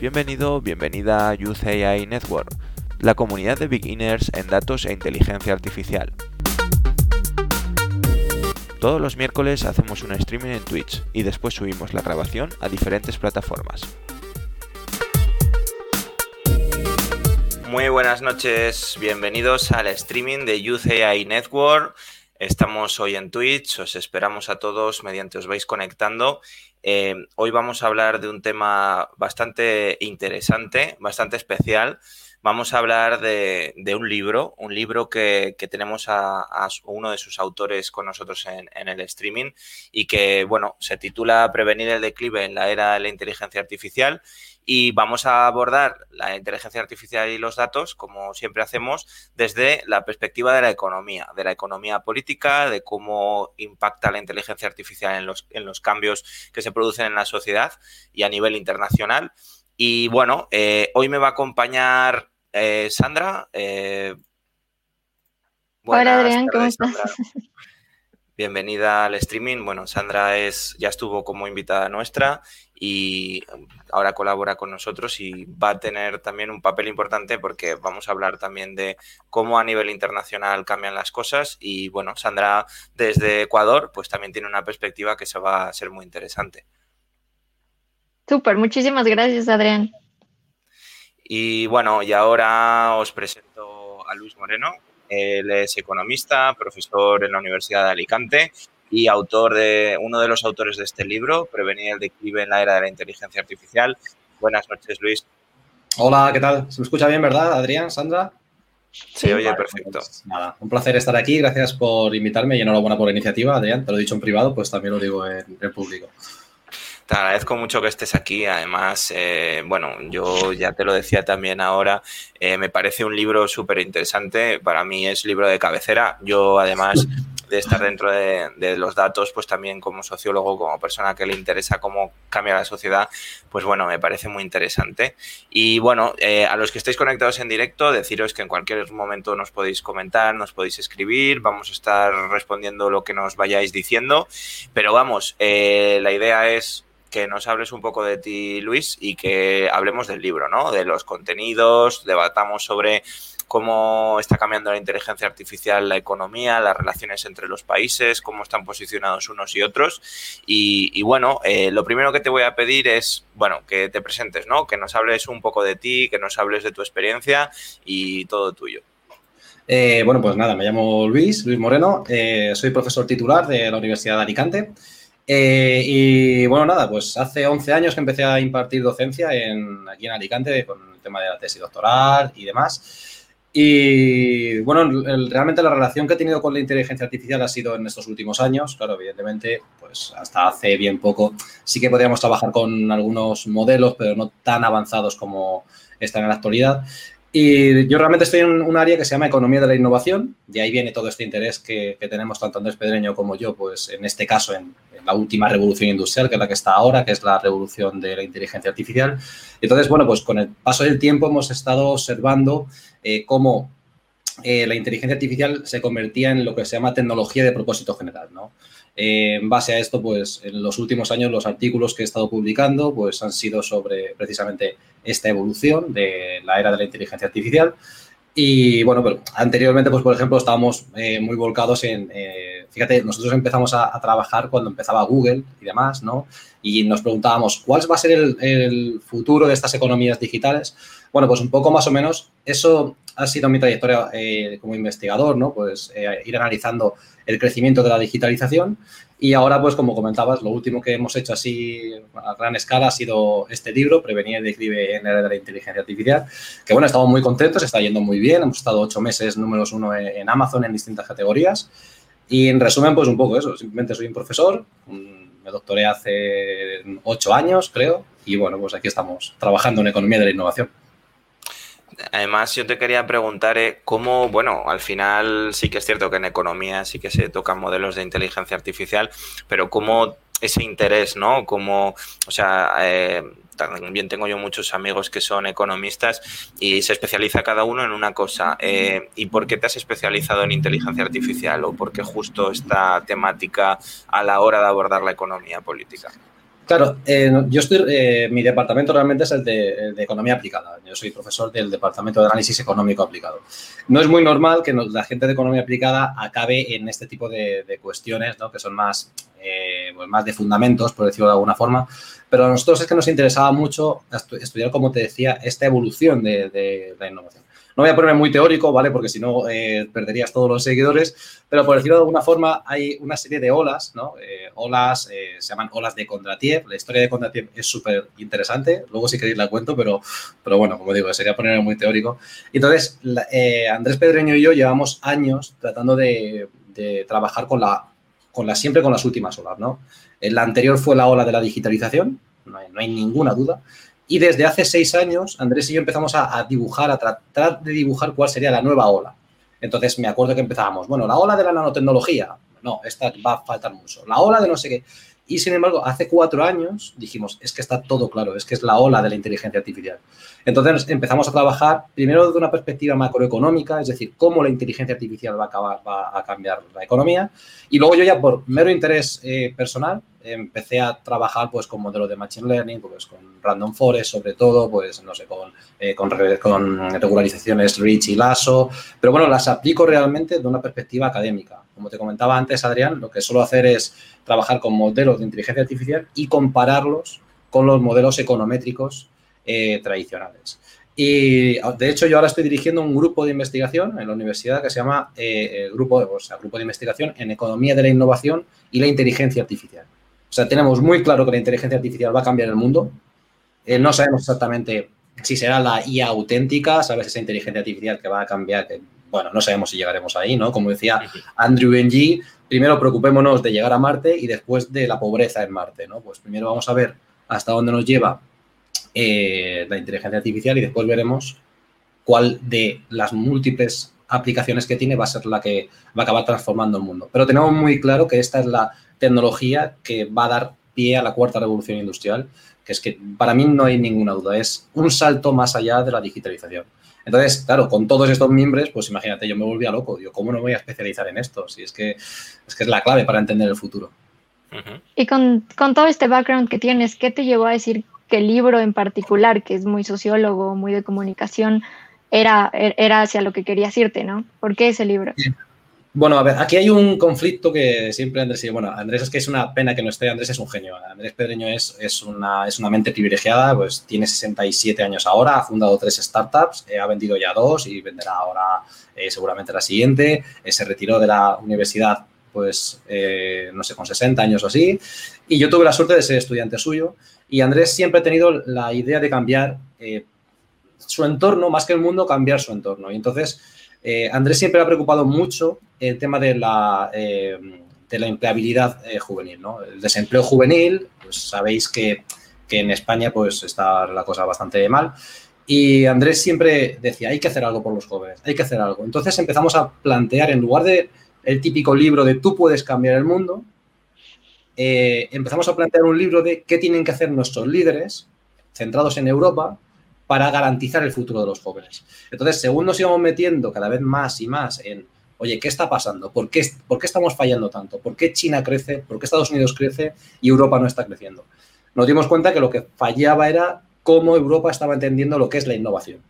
Bienvenido, bienvenida a Youth AI Network, la comunidad de beginners en datos e inteligencia artificial. Todos los miércoles hacemos un streaming en Twitch y después subimos la grabación a diferentes plataformas. Muy buenas noches, bienvenidos al streaming de Youth AI Network. Estamos hoy en Twitch, os esperamos a todos mediante os vais conectando. Eh, hoy vamos a hablar de un tema bastante interesante, bastante especial. Vamos a hablar de, un libro, un libro que, tenemos a, uno de sus autores con nosotros en, el streaming y que, bueno, se titula Prevenir el declive en la era de la inteligencia artificial y vamos a abordar la inteligencia artificial y los datos, como siempre hacemos, desde la perspectiva de la economía, de la economía política, de cómo impacta la inteligencia artificial en los, en los cambios que se producen en la sociedad y a nivel internacional. Y bueno, eh, hoy me va a acompañar eh, Sandra. Eh, Hola Adrián, ¿cómo estás? Bienvenida al streaming. Bueno, Sandra es, ya estuvo como invitada nuestra y ahora colabora con nosotros y va a tener también un papel importante porque vamos a hablar también de cómo a nivel internacional cambian las cosas y bueno, Sandra desde Ecuador pues también tiene una perspectiva que se va a ser muy interesante. Súper, muchísimas gracias Adrián. Y bueno, y ahora os presento a Luis Moreno. Él es economista, profesor en la Universidad de Alicante y autor de uno de los autores de este libro, Prevenir el declive en la era de la inteligencia artificial. Buenas noches, Luis. Hola, ¿qué tal? ¿Se me escucha bien, verdad, Adrián, Sandra? Sí, oye, perfecto. Pues nada, un placer estar aquí. Gracias por invitarme y enhorabuena por la iniciativa, Adrián. Te lo he dicho en privado, pues también lo digo en, público. Te agradezco mucho que estés aquí. Además, eh, bueno, yo ya te lo decía también ahora, eh, me parece un libro súper interesante. Para mí es libro de cabecera. Yo, además, de estar dentro de, los datos, pues también como sociólogo, como persona que le interesa cómo cambia la sociedad, pues bueno, me parece muy interesante. Y bueno, eh, a los que estáis conectados en directo, deciros que en cualquier momento nos podéis comentar, nos podéis escribir, vamos a estar respondiendo lo que nos vayáis diciendo, pero vamos, la idea es que nos hables un poco de ti, Luis, y que hablemos del libro, ¿no? De los contenidos, debatamos sobre cómo está cambiando la inteligencia artificial la economía, las relaciones entre los países, cómo están posicionados unos y otros. Y, bueno, eh, lo primero que te voy a pedir es, bueno, que te presentes, ¿no? Que nos hables un poco de ti, que nos hables de tu experiencia y todo tuyo. Eh, bueno, pues nada, me llamo Luis, Luis Moreno, eh, soy profesor titular de la Universidad de Alicante. Y bueno, nada, pues hace 11 años que empecé a impartir docencia en, aquí en Alicante con el tema de la tesis doctoral y demás. Y bueno, realmente la relación que he tenido con la inteligencia artificial ha sido en estos últimos años. Claro, evidentemente, pues hasta hace bien poco sí que podríamos trabajar con algunos modelos, pero no tan avanzados como están en la actualidad. Y yo realmente estoy en un área que se llama economía de la innovación, de ahí viene todo este interés que, tenemos tanto Andrés Pedreño como yo, pues en este caso en, la última revolución industrial, que es la que está ahora, que es la revolución de la inteligencia artificial. Entonces, bueno, pues con el paso del tiempo hemos estado observando eh, cómo eh, la inteligencia artificial se convertía en lo que se llama tecnología de propósito general, ¿no? Eh, en base a esto, pues en los últimos años los artículos que he estado publicando pues han sido sobre precisamente esta evolución de la era de la inteligencia artificial. Y bueno, pero anteriormente, pues por ejemplo, estábamos eh, muy volcados en, eh, fíjate, nosotros empezamos a, trabajar cuando empezaba Google y demás, ¿no? Y nos preguntábamos, ¿cuál va a ser el, el, futuro de estas economías digitales? Bueno, pues un poco más o menos, eso ha sido mi trayectoria como investigador, ¿no? Pues ir analizando el crecimiento de la digitalización. Y ahora, pues como comentabas, lo último que hemos hecho así a gran escala ha sido este libro, Prevenir el declive en la era de la inteligencia artificial, que bueno, estamos muy contentos, está yendo muy bien, hemos estado ocho meses números uno en Amazon en distintas categorías. Y en resumen, pues un poco eso, simplemente soy un profesor, me doctoré hace ocho años, creo, y bueno, pues aquí estamos trabajando en economía de la innovación. Además, yo te quería preguntar eh, cómo, bueno, al final sí que es cierto que en economía sí que se tocan modelos de inteligencia artificial, pero cómo ese interés, ¿no? Como, o sea, eh, también tengo yo muchos amigos que son economistas y se especializa cada uno en una cosa. Eh, ¿Y por qué te has especializado en inteligencia artificial o por qué justo esta temática a la hora de abordar la economía política? Claro, eh, yo estoy, eh, mi departamento realmente es el de, economía aplicada. Yo soy profesor del departamento de análisis económico aplicado. No es muy normal que la gente de economía aplicada acabe en este tipo de, cuestiones, ¿no? que son más, eh, pues más de fundamentos, por decirlo de alguna forma. Pero a nosotros es que nos interesaba mucho estudiar, como te decía, esta evolución de la innovación. No voy a ponerme muy teórico, ¿vale? Porque si no eh, perderías todos los seguidores, pero por decirlo de alguna forma, hay una serie de olas, ¿no? Eh, olas, eh, se llaman olas de Kondratiev. La historia de Kondratiev es súper interesante, luego si queréis la cuento, pero, pero bueno, como digo, sería ponerme muy teórico. Entonces, Andrés Pedreño y yo llevamos años tratando de, trabajar con la, con la, siempre con las últimas olas, ¿no? La anterior fue la ola de la digitalización, no hay ninguna duda. Y desde hace seis años, Andrés y yo empezamos a, dibujar, a tratar de dibujar cuál sería la nueva ola. Entonces me acuerdo que empezábamos, bueno, la ola de la nanotecnología, no, esta va a faltar mucho. La ola de no sé qué. Y sin embargo, hace cuatro años dijimos, es que está todo claro, es que es la ola de la inteligencia artificial. Entonces empezamos a trabajar primero desde una perspectiva macroeconómica, es decir, cómo la inteligencia artificial va a, acabar, va a cambiar la economía. Y luego yo ya por mero interés eh, personal empecé a trabajar pues con modelos de Machine Learning, pues con Random Forest sobre todo, pues no sé, con, eh, con, regularizaciones Rich y Lasso, pero bueno, las aplico realmente de una perspectiva académica. Como te comentaba antes, Adrián, lo que suelo hacer es trabajar con modelos de inteligencia artificial y compararlos con los modelos econométricos eh, tradicionales. Y de hecho yo ahora estoy dirigiendo un grupo de investigación en la universidad que se llama eh, grupo, o sea, grupo de investigación en economía de la innovación y la inteligencia artificial. O sea, tenemos muy claro que la inteligencia artificial va a cambiar el mundo. Eh, no sabemos exactamente si será la IA auténtica, sabes, esa inteligencia artificial que va a cambiar, bueno, no sabemos si llegaremos ahí, ¿no? Como decía Andrew Ng, primero preocupémonos de llegar a Marte y después de la pobreza en Marte, ¿no? Pues primero vamos a ver hasta dónde nos lleva eh, la inteligencia artificial y después veremos cuál de las múltiples aplicaciones que tiene va a ser la que va a acabar transformando el mundo. Pero tenemos muy claro que esta es la tecnología que va a dar pie a la cuarta revolución industrial, que es que para mí no hay ninguna duda, es un salto más allá de la digitalización. Entonces, claro, con todos estos miembros, pues imagínate, yo me volvía loco. Digo, ¿cómo no voy a especializar en esto? Si es que es, que es la clave para entender el futuro. Y con, con, todo este background que tienes, ¿qué te llevó a decir que el libro en particular, que es muy sociólogo, muy de comunicación, era, era hacia lo que querías irte, ¿no? ¿Por qué ese libro? Bueno, a ver, aquí hay un conflicto que siempre Andrés, y bueno, Andrés es que es una pena que no esté, Andrés es un genio, Andrés Pedreño es, es, una, es una mente privilegiada, pues tiene 67 años ahora, ha fundado tres startups, eh, ha vendido ya dos y venderá ahora eh, seguramente la siguiente, eh, se retiró de la universidad pues, no sé, con 60 años o así, y yo tuve la suerte de ser estudiante suyo, y Andrés siempre ha tenido la idea de cambiar su entorno, más que el mundo, cambiar su entorno, y entonces eh, Andrés siempre ha preocupado mucho el tema de la, eh, de la empleabilidad eh, juvenil, ¿no? El desempleo juvenil, pues sabéis que, en España pues está la cosa bastante mal. Y Andrés siempre decía, hay que hacer algo por los jóvenes, hay que hacer algo. Entonces empezamos a plantear, en lugar de el típico libro de tú puedes cambiar el mundo, empezamos a plantear un libro de qué tienen que hacer nuestros líderes, centrados en Europa, para garantizar el futuro de los jóvenes. Entonces, según nos íbamos metiendo cada vez más y más en, oye, ¿qué está pasando? ¿Por qué, ¿Por qué estamos fallando tanto? ¿Por qué China crece? ¿Por qué Estados Unidos crece y Europa no está creciendo? Nos dimos cuenta que lo que fallaba era cómo Europa estaba entendiendo lo que es la innovación.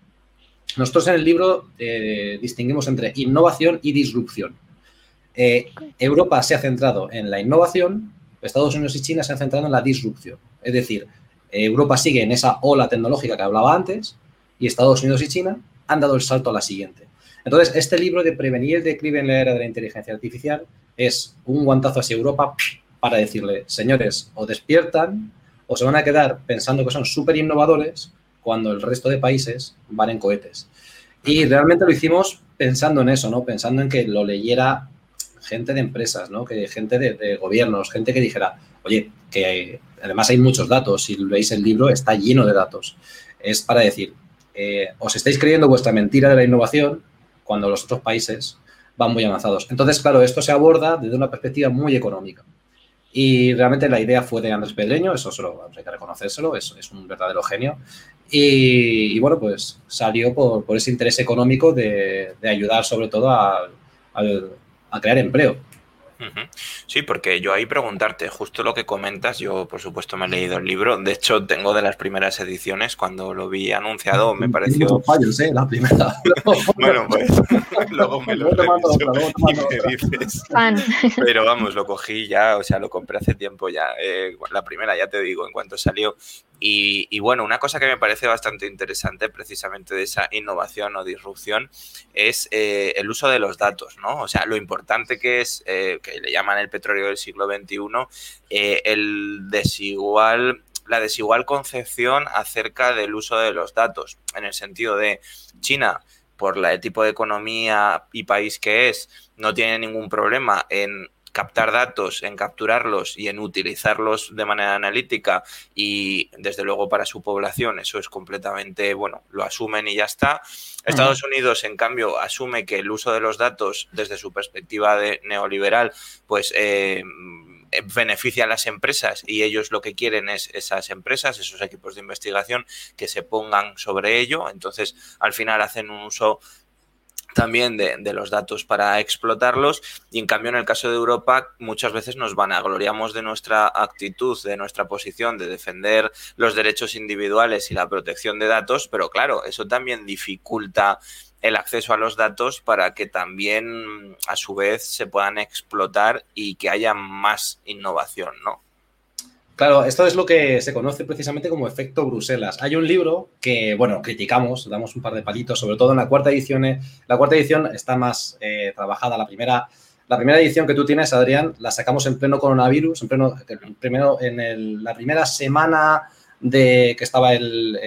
Nosotros en el libro eh, distinguimos entre innovación y disrupción. Eh, Europa se ha centrado en la innovación, Estados Unidos y China se han centrado en la disrupción. Es decir, Europa sigue en esa ola tecnológica que hablaba antes y Estados Unidos y China han dado el salto a la siguiente. Entonces, este libro de Prevenir el declive en la era de la inteligencia artificial es un guantazo hacia Europa para decirle, señores, o despiertan o se van a quedar pensando que son súper innovadores cuando el resto de países van en cohetes. Y realmente lo hicimos pensando en eso, ¿no? Pensando en que lo leyera gente de empresas, ¿no? Que gente de gobiernos, gente que dijera, oye, que además hay muchos datos, si veis el libro está lleno de datos. Es para decir, eh, os estáis creyendo vuestra mentira de la innovación cuando los otros países van muy avanzados. Entonces, claro, esto se aborda desde una perspectiva muy económica. Y realmente la idea fue de Andrés Pedreño, eso solo hay que reconocérselo, es, es un verdadero genio. Y, bueno, pues salió por, ese interés económico de, ayudar sobre todo a crear empleo Sí, porque yo ahí preguntarte, justo lo que comentas, yo por supuesto me he leído el libro, de hecho tengo de las primeras ediciones, cuando lo vi anunciado me pareció... fallos, ¿eh? La primera. bueno, pues luego me lo y me dices. Pero vamos, lo cogí ya, o sea, lo compré hace tiempo ya, eh, la primera ya te digo, en cuanto salió. Y, bueno, una cosa que me parece bastante interesante precisamente de esa innovación o disrupción es eh, el uso de los datos, ¿no? O sea, lo importante que es, eh, que le llaman el petróleo del siglo XXI, eh, el desigual la desigual concepción acerca del uso de los datos, en el sentido de China, por el tipo de economía y país que es, no tiene ningún problema en captar datos, en capturarlos y en utilizarlos de manera analítica y desde luego para su población eso es completamente, bueno, lo asumen y ya está. Estados Unidos, en cambio, asume que el uso de los datos desde su perspectiva de neoliberal, pues... Eh, beneficia a las empresas y ellos lo que quieren es esas empresas, esos equipos de investigación que se pongan sobre ello. Entonces, al final hacen un uso también de, los datos para explotarlos y en cambio en el caso de Europa muchas veces nos vanagloriamos de nuestra actitud, de nuestra posición de defender los derechos individuales y la protección de datos, pero claro, eso también dificulta el acceso a los datos para que también a su vez se puedan explotar y que haya más innovación, ¿no? Claro, esto es lo que se conoce precisamente como efecto Bruselas. Hay un libro que, bueno, criticamos, damos un par de palitos, sobre todo en la cuarta edición. Eh, la cuarta edición está más eh, trabajada. La primera, la primera edición que tú tienes, Adrián, la sacamos en pleno coronavirus, en pleno, en la primera semana de que estaba el,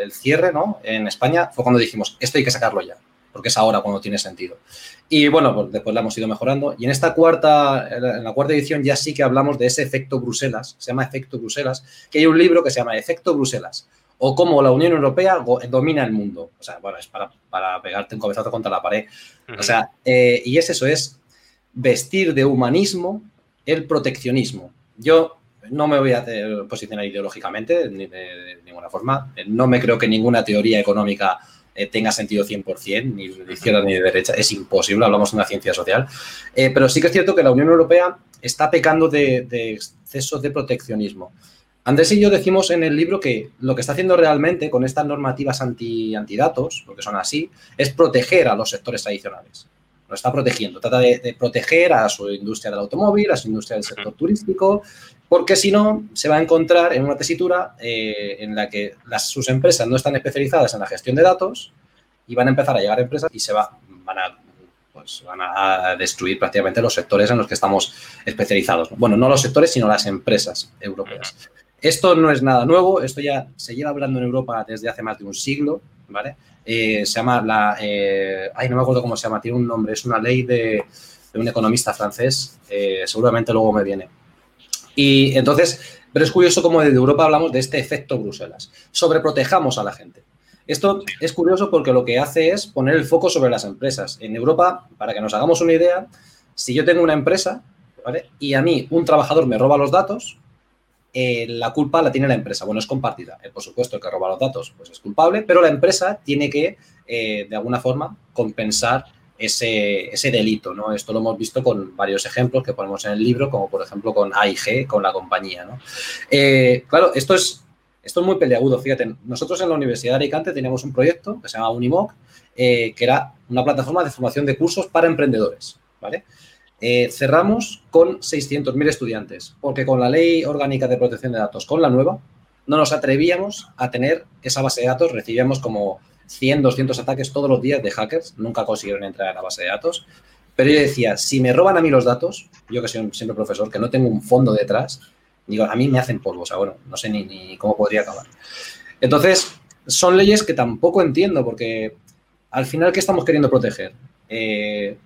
el cierre, ¿no? En España, fue cuando dijimos, esto hay que sacarlo ya porque es ahora cuando tiene sentido. Y bueno, pues después la hemos ido mejorando. Y en esta cuarta, en la cuarta edición ya sí que hablamos de ese efecto Bruselas, se llama efecto Bruselas, que hay un libro que se llama Efecto Bruselas, o cómo la Unión Europea domina el mundo. O sea, bueno, es para, para pegarte un cabezazo contra la pared. O sea, eh, y es eso, es vestir de humanismo el proteccionismo. Yo no me voy a posicionar ideológicamente de, de ninguna forma. No me creo que ninguna teoría económica tenga sentido 100%, ni de izquierda ni de derecha, es imposible, hablamos de una ciencia social. Eh, pero sí que es cierto que la Unión Europea está pecando de, exceso de proteccionismo. Andrés y yo decimos en el libro que lo que está haciendo realmente con estas normativas anti, antidatos, porque son así, es proteger a los sectores tradicionales. Lo está protegiendo, trata de, proteger a su industria del automóvil, a su industria del sector turístico, porque si no, se va a encontrar en una tesitura eh, en la que las, sus empresas no están especializadas en la gestión de datos y van a empezar a llegar empresas y se va, van a pues van a destruir prácticamente los sectores en los que estamos especializados. Bueno, no los sectores, sino las empresas europeas. Esto no es nada nuevo, esto ya se lleva hablando en Europa desde hace más de un siglo, ¿vale? Eh, se llama la... Eh, ay, no me acuerdo cómo se llama, tiene un nombre, es una ley de, un economista francés, seguramente luego me viene. Y entonces, pero es curioso como desde Europa hablamos de este efecto Bruselas. Sobreprotejamos a la gente. Esto es curioso porque lo que hace es poner el foco sobre las empresas. En Europa, para que nos hagamos una idea, si yo tengo una empresa y a mí un trabajador me roba los datos, eh, la culpa la tiene la empresa. Bueno, es compartida. Eh, por supuesto, el que roba los datos pues es culpable, pero la empresa tiene que, eh, de alguna forma, compensar ese, ese, delito, ¿no? Esto lo hemos visto con varios ejemplos que ponemos en el libro, como por ejemplo con AIG, con la compañía, ¿no? Eh, claro, esto es, esto es muy peleagudo, fíjate, nosotros en la Universidad de Alicante teníamos un proyecto que se llama Unimoc, eh, que era una plataforma de formación de cursos para emprendedores, ¿vale? Eh, cerramos con 600.000 estudiantes, porque con la Ley Orgánica de Protección de Datos, con la nueva, no nos atrevíamos a tener esa base de datos, recibíamos como 100, 200 ataques todos los días de hackers, nunca consiguieron entrar a la base de datos. Pero yo decía, si me roban a mí los datos, yo que soy siempre profesor, que no tengo un fondo detrás, digo, a mí me hacen polvo, o sea, bueno, no sé ni, cómo podría acabar. Entonces, son leyes que tampoco entiendo, porque al final, ¿qué estamos queriendo proteger? Eh,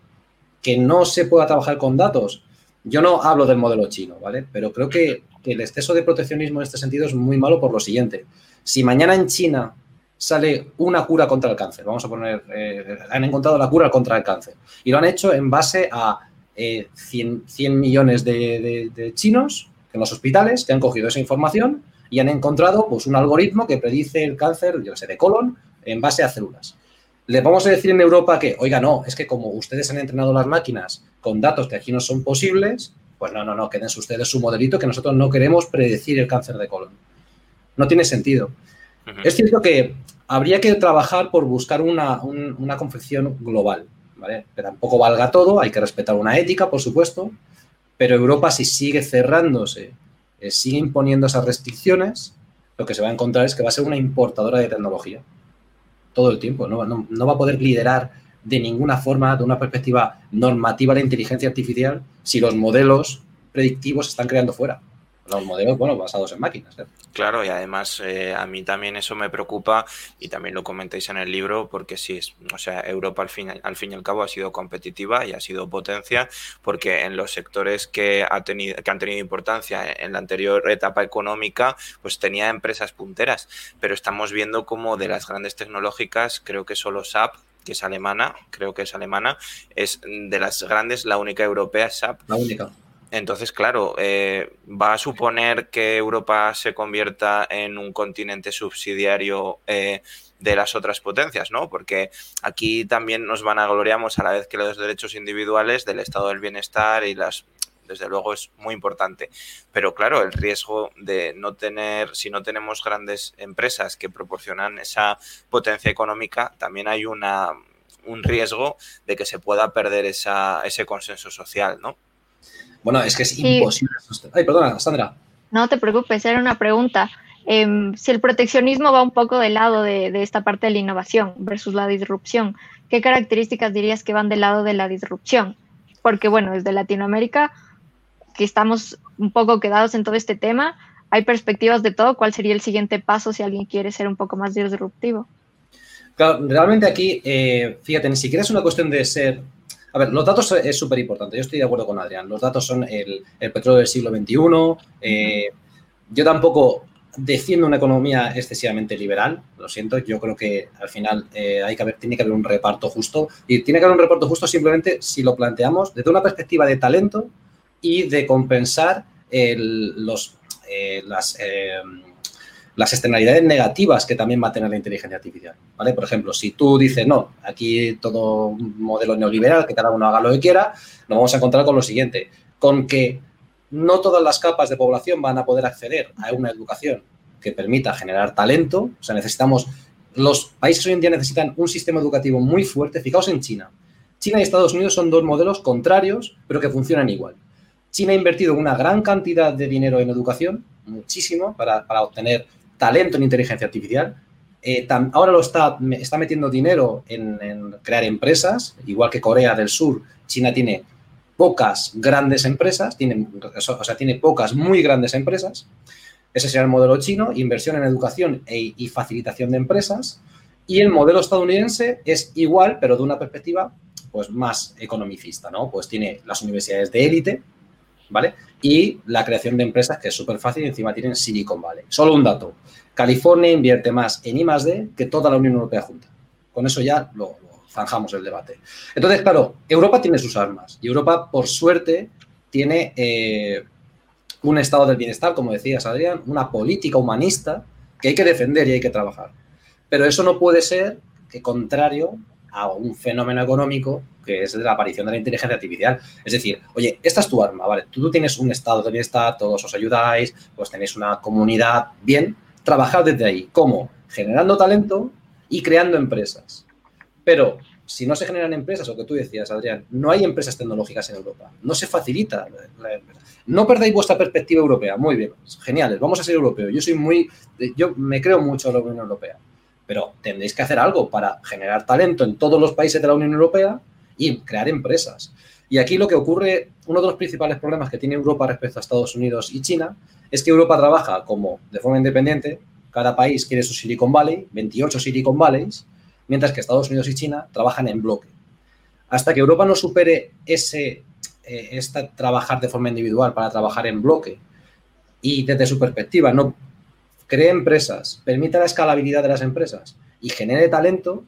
que no se pueda trabajar con datos. Yo no hablo del modelo chino, ¿vale? Pero creo que el exceso de proteccionismo en este sentido es muy malo por lo siguiente. Si mañana en China sale una cura contra el cáncer. Vamos a poner, eh, han encontrado la cura contra el cáncer. Y lo han hecho en base a 100, eh, millones de, chinos en los hospitales que han cogido esa información y han encontrado pues, un algoritmo que predice el cáncer, yo sé, de colon en base a células. le vamos a decir en Europa que, oiga, no, es que como ustedes han entrenado las máquinas con datos que aquí no son posibles, pues no, no, no, quédense ustedes su modelito que nosotros no queremos predecir el cáncer de colon. No tiene sentido. Es cierto que habría que trabajar por buscar una, confección global, ¿vale? Que tampoco valga todo, hay que respetar una ética, por supuesto, pero Europa si sigue cerrándose, eh, sigue imponiendo esas restricciones, lo que se va a encontrar es que va a ser una importadora de tecnología todo el tiempo. No, no, va a poder liderar de ninguna forma, de una perspectiva normativa, la inteligencia artificial si los modelos predictivos se están creando fuera. Los modelos, bueno, basados en máquinas. ¿eh? Claro, y además eh, a mí también eso me preocupa y también lo comentáis en el libro porque sí, o sea, Europa al fin, al fin y al cabo ha sido competitiva y ha sido potencia porque en los sectores que, ha tenido, que han tenido importancia en la anterior etapa económica, pues tenía empresas punteras, pero estamos viendo como de las grandes tecnológicas, creo que solo SAP que es alemana, creo que es alemana, es de las grandes, la única europea SAP. La única. Entonces, claro, eh, va a suponer que Europa se convierta en un continente subsidiario eh, de las otras potencias, ¿no? Porque aquí también nos van a gloriamos a la vez que los derechos individuales del estado del bienestar y las desde luego es muy importante. Pero claro, el riesgo de no tener, si no tenemos grandes empresas que proporcionan esa potencia económica, también hay una, un riesgo de que se pueda perder esa, ese consenso social, ¿no? Bueno, es que es imposible. Ay, perdona, Sandra. No te preocupes, era una pregunta. Em, si el proteccionismo va un poco del lado de, esta parte de la innovación versus la disrupción, ¿qué características dirías que van del lado de la disrupción? Porque bueno, desde Latinoamérica, que estamos un poco quedados en todo este tema, hay perspectivas de todo. ¿Cuál sería el siguiente paso si alguien quiere ser un poco más disruptivo? Claro, realmente aquí, eh, fíjate, ni siquiera es una cuestión de ser a ver, los datos es súper importante. Yo estoy de acuerdo con Adrián. Los datos son el, petróleo del siglo XXI. Eh, yo tampoco defiendo una economía excesivamente liberal, lo siento, yo creo que al final eh, hay que haber, tiene que haber un reparto justo y tiene que haber un reparto justo simplemente si lo planteamos desde una perspectiva de talento y de compensar los, eh, las, las externalidades negativas que también va a tener la inteligencia artificial. ¿vale? Por ejemplo, si tú dices, no, aquí todo un modelo neoliberal, que cada uno haga lo que quiera, nos vamos a encontrar con lo siguiente, con que no todas las capas de población van a poder acceder a una educación que permita generar talento. O sea, necesitamos, los países hoy en día necesitan un sistema educativo muy fuerte. Fijaos en China. China y Estados Unidos son dos modelos contrarios, pero que funcionan igual. China ha invertido una gran cantidad de dinero en educación, muchísimo, para, para obtener talento en inteligencia artificial. Eh, ahora lo está, está metiendo dinero en, crear empresas, igual que Corea del Sur, China tiene pocas grandes empresas, tiene, o sea, tiene pocas muy grandes empresas. Ese sería el modelo chino, inversión en educación e, y facilitación de empresas. Y el modelo estadounidense es igual, pero de una perspectiva pues, más economicista, ¿no? Pues tiene las universidades de élite, ¿vale? Y la creación de empresas, que es súper fácil, y encima tienen Silicon Valley. Solo un dato. California invierte más en I D que toda la Unión Europea junta. Con eso ya lo, zanjamos el debate. Entonces, claro, Europa tiene sus armas y Europa, por suerte, tiene eh, un estado del bienestar, como decías, Adrián, una política humanista que hay que defender y hay que trabajar. Pero eso no puede ser que contrario a un fenómeno económico que es la aparición de la inteligencia artificial. Es decir, oye, esta es tu arma, ¿vale? Tú, tienes un estado de bienestar, todos os ayudáis, pues tenéis una comunidad bien, trabajar desde ahí. ¿Cómo? Generando talento y creando empresas. Pero si no se generan empresas, o que tú decías, Adrián, no hay empresas tecnológicas en Europa. No se facilita. No perdáis vuestra perspectiva europea. Muy bien, geniales. Vamos a ser europeos. Yo soy muy, yo me creo mucho en la Unión Europea. Pero tendréis que hacer algo para generar talento en todos los países de la Unión Europea y crear empresas. Y aquí lo que ocurre, uno de los principales problemas que tiene Europa respecto a Estados Unidos y China, es que Europa trabaja como de forma independiente, cada país quiere su Silicon Valley, 28 Silicon Valleys, mientras que Estados Unidos y China trabajan en bloque. Hasta que Europa no supere ese eh, trabajar de forma individual para trabajar en bloque y desde su perspectiva no cree empresas, permita la escalabilidad de las empresas y genere talento,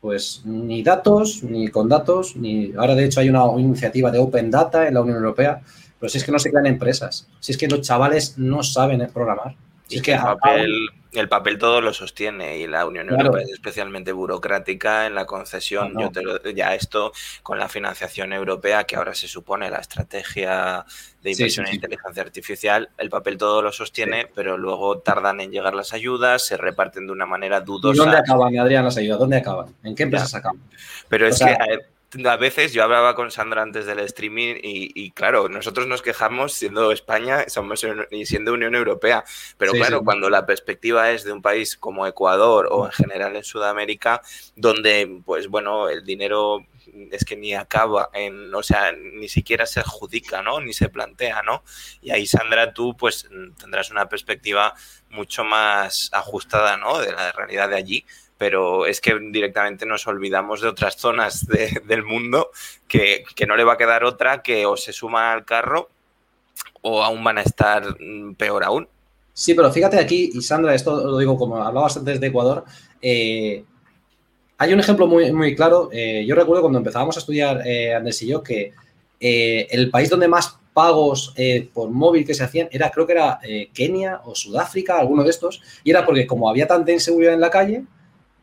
pues ni datos, ni con datos, ni ahora de hecho hay una iniciativa de Open Data en la Unión Europea pero si es que no se crean empresas, si es que los chavales no saben programar. Y que, el papel, el papel todo lo sostiene y la Unión Europea es especialmente burocrática en la concesión. Yo te ya esto con la financiación europea, que ahora se supone la estrategia de inversión en inteligencia artificial, el papel todo lo sostiene, pero luego tardan en llegar las ayudas, se reparten de una manera dudosa. ¿Y ¿Dónde acaban, Adrián, las ayudas? ¿Dónde acaban? ¿En qué empresas acaban? Pero es que a veces yo hablaba con Sandra antes del streaming y, claro, nosotros nos quejamos siendo España somos, y siendo Unión Europea, pero claro, cuando la perspectiva es de un país como Ecuador o en general en Sudamérica, donde pues bueno, el dinero es que ni acaba en, o sea, ni siquiera se adjudica, ¿no? Ni se plantea, ¿no? Y ahí, Sandra, tú pues tendrás una perspectiva mucho más ajustada, ¿no? De la realidad de allí, pero es que directamente nos olvidamos de otras zonas del mundo que, no le va a quedar otra que o se suma al carro o aún van a estar mm, peor aún. Sí, pero fíjate aquí, y Sandra, esto lo digo como hablabas antes de Ecuador, eh, hay un ejemplo muy, muy claro. Eh, yo recuerdo cuando empezábamos a estudiar, eh, Andrés y yo, que el país donde más pagos por móvil que se hacían era, creo que era Kenia o Sudáfrica, alguno de estos, y era porque como había tanta inseguridad en la calle,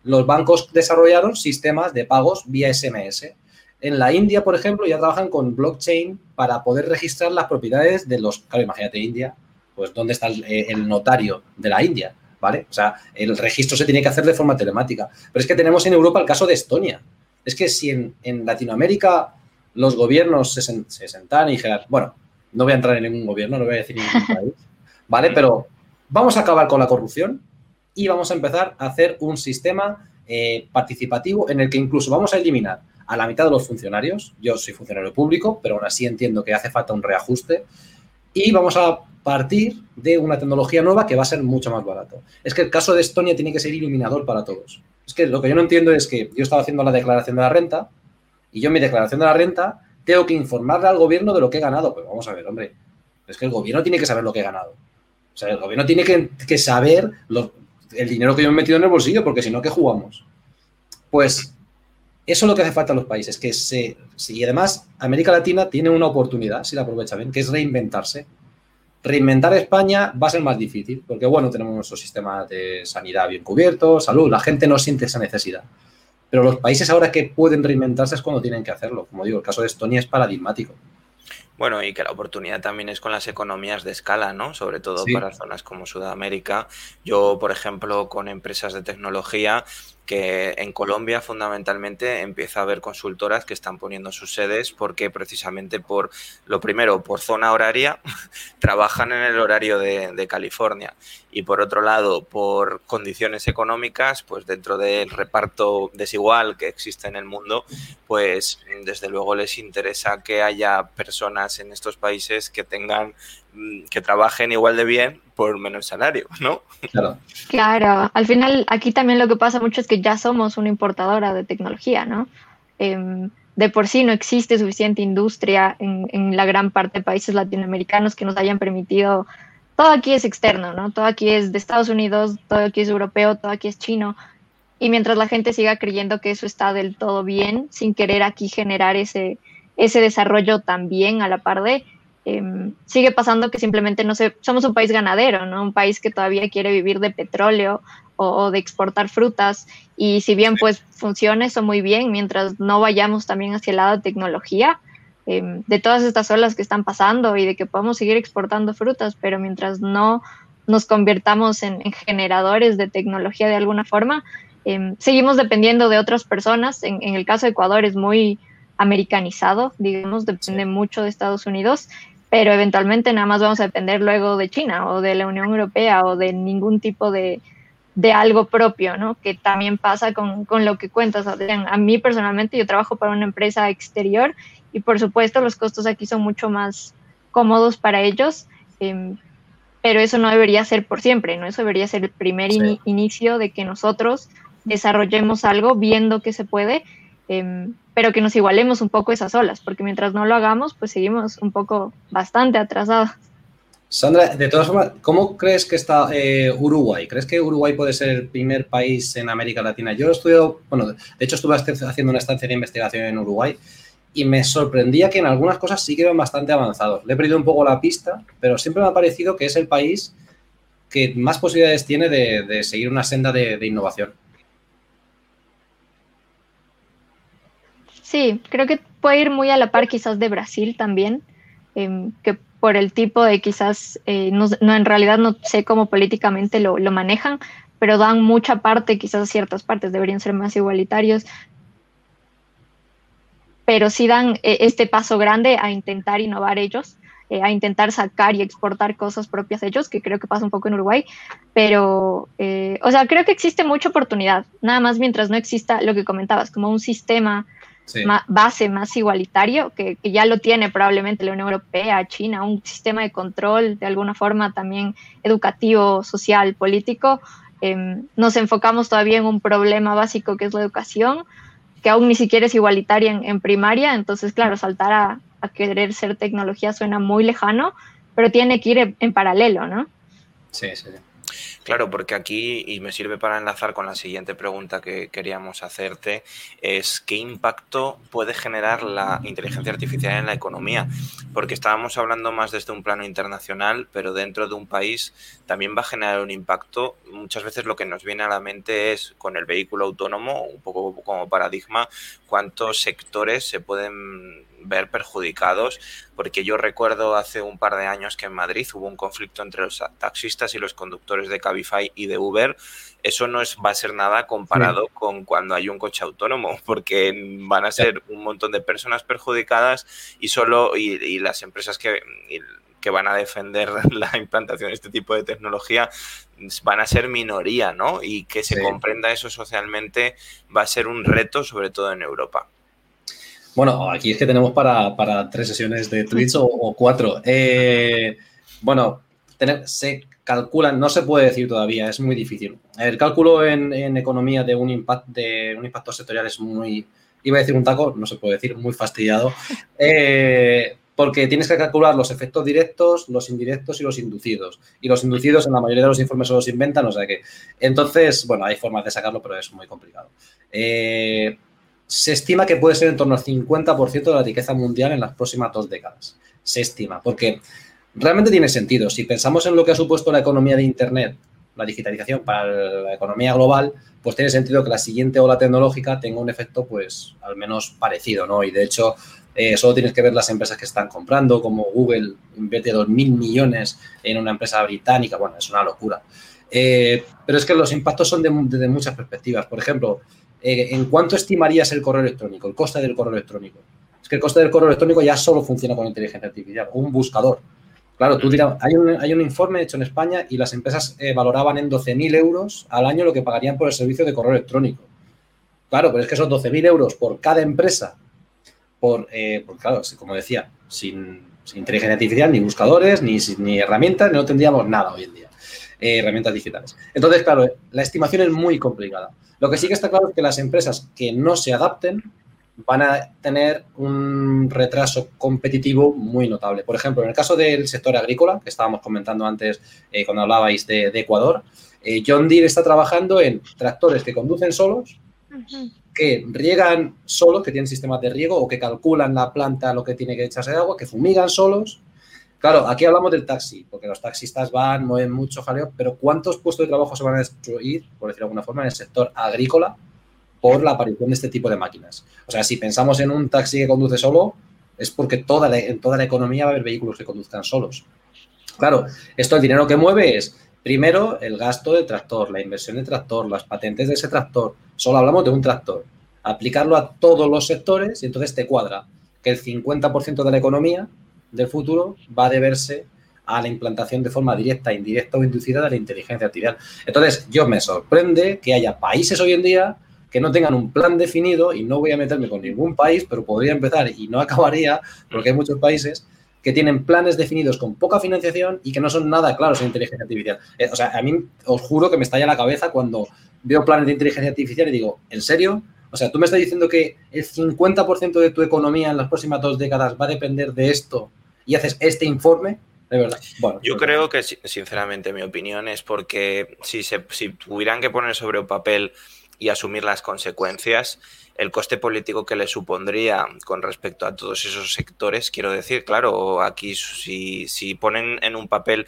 los bancos desarrollaron sistemas de pagos vía SMS. En la India, por ejemplo, ya trabajan con blockchain para poder registrar las propiedades de los... Claro, imagínate India, pues ¿dónde está el, notario de la India? ¿Vale? O sea, el registro se tiene que hacer de forma telemática. Pero es que tenemos en Europa el caso de Estonia. Es que si en, Latinoamérica los gobiernos se, se sentan y dijeran, bueno, no voy a entrar en ningún gobierno, no voy a decir ningún país, ¿vale? Pero vamos a acabar con la corrupción, y vamos a empezar a hacer un sistema eh, participativo en el que incluso vamos a eliminar a la mitad de los funcionarios. Yo soy funcionario público, pero aún así entiendo que hace falta un reajuste. Y vamos a partir de una tecnología nueva que va a ser mucho más barato. Es que el caso de Estonia tiene que ser iluminador para todos. Es que lo que yo no entiendo es que yo estaba haciendo la declaración de la renta y yo en mi declaración de la renta tengo que informarle al gobierno de lo que he ganado. Pues vamos a ver, hombre, es que el gobierno tiene que saber lo que he ganado. O sea, el gobierno tiene que, que saber lo, el dinero que yo he metido en el bolsillo, porque si no, ¿qué jugamos? Pues eso es lo que hace falta a los países, que se... Y además, América Latina tiene una oportunidad, si la aprovecha bien, que es reinventarse. Reinventar España va a ser más difícil, porque bueno, tenemos nuestro sistema de sanidad bien cubierto, salud, la gente no siente esa necesidad. Pero los países ahora que pueden reinventarse es cuando tienen que hacerlo. Como digo, el caso de Estonia es paradigmático. Bueno, y que la oportunidad también es con las economías de escala, ¿no? Sobre todo para zonas como Sudamérica. Yo, por ejemplo, con empresas de tecnología, que en Colombia fundamentalmente empieza a haber consultoras que están poniendo sus sedes porque precisamente por, lo primero, por zona horaria, trabajan en el horario de, California. Y por otro lado, por condiciones económicas, pues dentro del reparto desigual que existe en el mundo, pues desde luego les interesa que haya personas en estos países que tengan Mm, que trabajen igual de bien por menos salario, ¿no? Claro. Claro, al final aquí también lo que pasa mucho es que ya somos una importadora de tecnología, ¿no? Em, de por sí no existe suficiente industria en, en, la gran parte de países latinoamericanos que nos hayan permitido, todo aquí es externo, ¿no? Todo aquí es de Estados Unidos, todo aquí es europeo, todo aquí es chino. Y mientras la gente siga creyendo que eso está del todo bien, sin querer aquí generar ese, ese desarrollo también a la par de, Em, sigue pasando que simplemente no sé, somos un país ganadero, ¿no? Un país que todavía quiere vivir de petróleo o, de exportar frutas y si bien pues funciona eso muy bien, mientras no vayamos también hacia el lado de tecnología, em, de todas estas olas que están pasando y de que podemos seguir exportando frutas, pero mientras no nos convirtamos en, generadores de tecnología de alguna forma, em, seguimos dependiendo de otras personas. En, en, el caso de Ecuador es muy americanizado, digamos, depende mucho de Estados Unidos pero eventualmente nada más vamos a depender luego de China o de la Unión Europea o de ningún tipo de, de algo propio, ¿no? Que también pasa con, con, lo que cuentas, Adrián. A mí personalmente yo trabajo para una empresa exterior y por supuesto los costos aquí son mucho más cómodos para ellos, em, pero eso no debería ser por siempre, ¿no? Eso debería ser el primer inicio de que nosotros desarrollemos algo viendo que se puede Em, pero que nos igualemos un poco esas olas, porque mientras no lo hagamos, pues seguimos un poco bastante atrasados. Sandra, de todas formas, ¿cómo crees que está eh, Uruguay? ¿Crees que Uruguay puede ser el primer país en América Latina? Yo estudio, bueno, de hecho estuve haciendo una estancia de investigación en Uruguay y me sorprendía que en algunas cosas sí que bastante avanzados. Le he perdido un poco la pista, pero siempre me ha parecido que es el país que más posibilidades tiene de, seguir una senda de, innovación. Sí, creo que puede ir muy a la par quizás de Brasil también, em, que por el tipo de quizás, eh, no, en realidad no sé cómo políticamente lo, lo, manejan, pero dan mucha parte, quizás ciertas partes deberían ser más igualitarios, pero sí dan eh, este paso grande a intentar innovar ellos, eh, a intentar sacar y exportar cosas propias ellos, que creo que pasa un poco en Uruguay, pero, eh, o sea, creo que existe mucha oportunidad, nada más mientras no exista lo que comentabas, como un sistema base más igualitario, que, que, ya lo tiene probablemente la Unión Europea, China, un sistema de control de alguna forma también educativo, social, político. Em, nos enfocamos todavía en un problema básico que es la educación, que aún ni siquiera es igualitaria en, primaria, entonces, claro, saltar a, querer ser tecnología suena muy lejano, pero tiene que ir en, paralelo, ¿no? Sí, sí. Claro, porque aquí, y me sirve para enlazar con la siguiente pregunta que queríamos hacerte, es qué impacto puede generar la inteligencia artificial en la economía. Porque estábamos hablando más desde un plano internacional, pero dentro de un país también va a generar un impacto. Muchas veces lo que nos viene a la mente es con el vehículo autónomo, un poco como paradigma, cuántos sectores se pueden ver perjudicados, porque yo recuerdo hace un par de años que en Madrid hubo un conflicto entre los taxistas y los conductores de Cabify y de Uber. Eso no es, va a ser nada comparado con cuando hay un coche autónomo, porque van a ser un montón de personas perjudicadas y solo y, las empresas que, que van a defender la implantación de este tipo de tecnología van a ser minoría, ¿no? Y que se comprenda eso socialmente va a ser un reto, sobre todo en Europa. Bueno, aquí es que tenemos para, tres sesiones de Twitch o, cuatro. Eh, bueno, se calculan, no se puede decir todavía, es muy difícil. El cálculo en, economía de un, impacto, de un impacto sectorial es muy, iba a decir un taco, no se puede decir, muy fastidiado, eh, porque tienes que calcular los efectos directos, los indirectos y los inducidos. Y los inducidos en la mayoría de los informes solo se inventan, o sea que... Entonces, bueno, hay formas de sacarlo, pero es muy complicado. Eh, se estima que puede ser en torno al 50% de la riqueza mundial en las próximas dos décadas. Se estima, porque realmente tiene sentido. Si pensamos en lo que ha supuesto la economía de Internet, la digitalización para la economía global, pues tiene sentido que la siguiente ola tecnológica tenga un efecto, pues, al menos parecido, ¿no? Y de hecho, eh, solo tienes que ver las empresas que están comprando, como Google invierte 2.000 millones en una empresa británica, bueno, es una locura. Eh, pero es que los impactos son de, de muchas perspectivas. Por ejemplo, eh, ¿en cuánto estimarías el correo electrónico, el coste del correo electrónico? Es que el coste del correo electrónico ya solo funciona con inteligencia artificial, un buscador. Claro, tú dirás, hay un, hay un informe hecho en España y las empresas eh, valoraban en 12.000 euros al año lo que pagarían por el servicio de correo electrónico. Claro, pero es que esos 12.000 euros por cada empresa, por, eh, claro, como decía, sin, inteligencia artificial, ni buscadores, ni, ni herramientas, no tendríamos nada hoy en día, herramientas digitales. Entonces, claro, la estimación es muy complicada. Lo que sí que está claro es que las empresas que no se adapten van a tener un retraso competitivo muy notable. Por ejemplo, en el caso del sector agrícola, que estábamos comentando antes eh, cuando hablabais de, Ecuador, eh, John Deere está trabajando en tractores que conducen solos, que riegan solos, que tienen sistemas de riego o que calculan la planta lo que tiene que echarse de agua, que fumigan solos Claro, aquí hablamos del taxi, porque los taxistas van, mueven mucho jaleo, pero ¿cuántos puestos de trabajo se van a destruir, por decirlo de alguna forma, en el sector agrícola por la aparición de este tipo de máquinas? O sea, si pensamos en un taxi que conduce solo, es porque toda en toda la economía va a haber vehículos que conduzcan solos. Claro, esto el dinero que mueve es, primero, el gasto del tractor, la inversión del tractor, las patentes de ese tractor. Solo hablamos de un tractor. Aplicarlo a todos los sectores y entonces te cuadra que el 50% de la economía del futuro va a deberse a la implantación de forma directa, indirecta o inducida de la inteligencia artificial. Entonces, yo me sorprende que haya países hoy en día que no tengan un plan definido, y no voy a meterme con ningún país, pero podría empezar y no acabaría, porque hay muchos países que tienen planes definidos con poca financiación y que no son nada claros en inteligencia artificial. Eh, o sea, a mí os juro que me estalla la cabeza cuando veo planes de inteligencia artificial y digo, ¿en serio? O sea, tú me estás diciendo que el 50% de tu economía en las próximas dos décadas va a depender de esto y haces este informe, de verdad. Bueno, Yo creo que, sinceramente, mi opinión es porque si, se, si tuvieran que poner sobre un papel y asumir las consecuencias, el coste político que le supondría con respecto a todos esos sectores, quiero decir, claro, aquí si, si ponen en un papel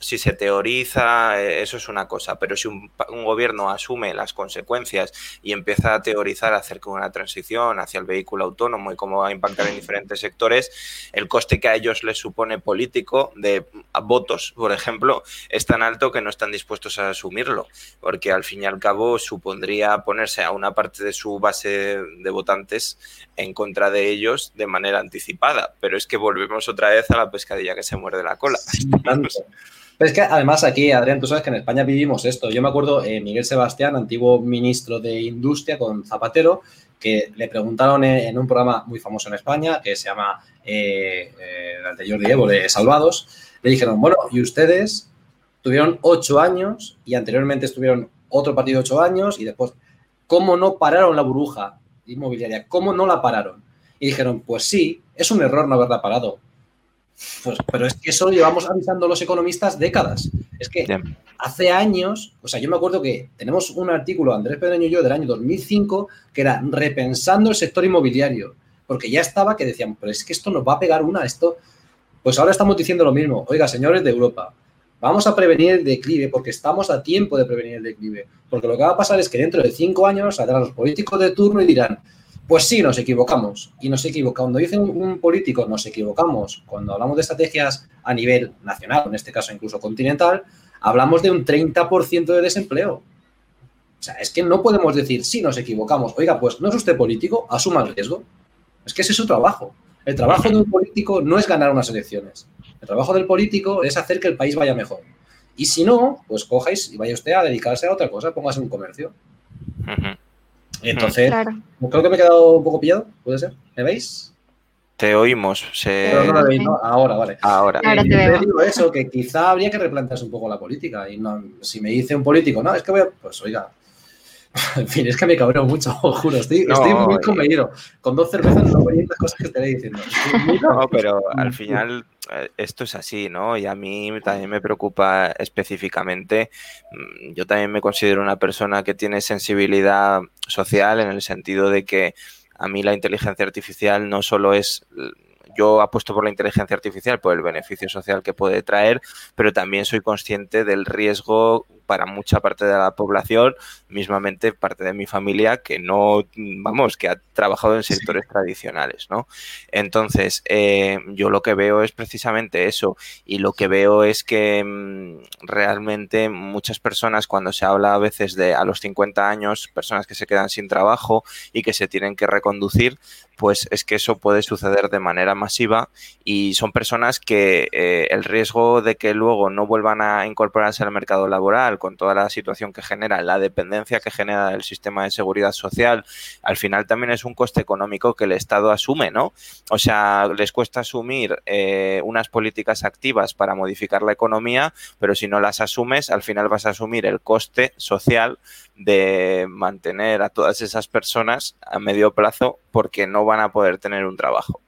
si se teoriza, eh, eso es una cosa, pero si un, gobierno asume las consecuencias y empieza a teorizar acerca de una transición hacia el vehículo autónomo y cómo va a impactar en diferentes sectores, el coste que a ellos les supone político de votos, por ejemplo, es tan alto que no están dispuestos a asumirlo, porque al fin y al cabo supondría ponerse a una parte de su base de votantes en contra de ellos de manera anticipada. Pero es que volvemos otra vez a la pescadilla que se muerde la cola. Pero es que además aquí, Adrián, tú sabes que en España vivimos esto. Yo me acuerdo, eh, Miguel Sebastián, antiguo ministro de Industria con Zapatero, que le preguntaron en, un programa muy famoso en España, que se llama eh, eh, el de Jordi Evo, de Salvados, le dijeron, bueno, y ustedes tuvieron ocho años y anteriormente estuvieron otro partido ocho años y después, ¿cómo no pararon la burbuja inmobiliaria? ¿Cómo no la pararon? Y dijeron, pues sí, es un error no haberla parado. Pues, pero es que eso lo llevamos avisando los economistas décadas. Es que hace años, o sea, yo me acuerdo que tenemos un artículo, Andrés Pedreño y yo, del año 2005, que era repensando el sector inmobiliario, porque ya estaba que decían, pero es que esto nos va a pegar una, esto... Pues ahora estamos diciendo lo mismo. Oiga, señores de Europa, vamos a prevenir el declive porque estamos a tiempo de prevenir el declive. Porque lo que va a pasar es que dentro de cinco años saldrán los políticos de turno y dirán, pues sí, nos equivocamos. Y nos equivocamos. Cuando dice un, político nos equivocamos, cuando hablamos de estrategias a nivel nacional, en este caso incluso continental, hablamos de un 30% de desempleo. O sea, es que no podemos decir, sí, nos equivocamos. Oiga, pues no es usted político, asuma el riesgo. Es que ese es su trabajo. El trabajo de un político no es ganar unas elecciones. El trabajo del político es hacer que el país vaya mejor. Y si no, pues cojáis y vaya usted a dedicarse a otra cosa, póngase un comercio. Entonces, creo que me he quedado un poco pillado, ¿puede ser? ¿Me veis? Te oímos. Pero no me veis, ¿no? Ahora, vale. Ahora. Ahora te digo eso, que quizá habría que replantearse un poco la política. Y no, si me dice un político, no, es que voy a. Pues oiga. En fin, es que me cabreo mucho, os juro. Estoy, estoy muy eh. convenido. Con dos cervezas no veis las cosas que estaré diciendo. No, pero al final eh, esto es así, ¿no? Y a mí también me preocupa específicamente. Mm, yo también me considero una persona que tiene sensibilidad social en el sentido de que a mí la inteligencia artificial no solo es yo apuesto por la inteligencia artificial por el beneficio social que puede traer, pero también soy consciente del riesgo para mucha parte de la población, mismamente parte de mi familia que no, vamos, que ha trabajado en sectores tradicionales, ¿no? Entonces, eh, yo lo que veo es precisamente eso y lo que veo es que mm, realmente muchas personas cuando se habla a veces de a los 50 años, personas que se quedan sin trabajo y que se tienen que reconducir, pues es que eso puede suceder de manera masiva y son personas que eh, el riesgo de que luego no vuelvan a incorporarse al mercado laboral con toda la situación que genera, la dependencia que genera el sistema de seguridad social, al final también es un coste económico que el Estado asume, ¿no? O sea, les cuesta asumir eh, unas políticas activas para modificar la economía, pero si no las asumes, al final vas a asumir el coste social de mantener a todas esas personas a medio plazo porque no van a poder tener un trabajo.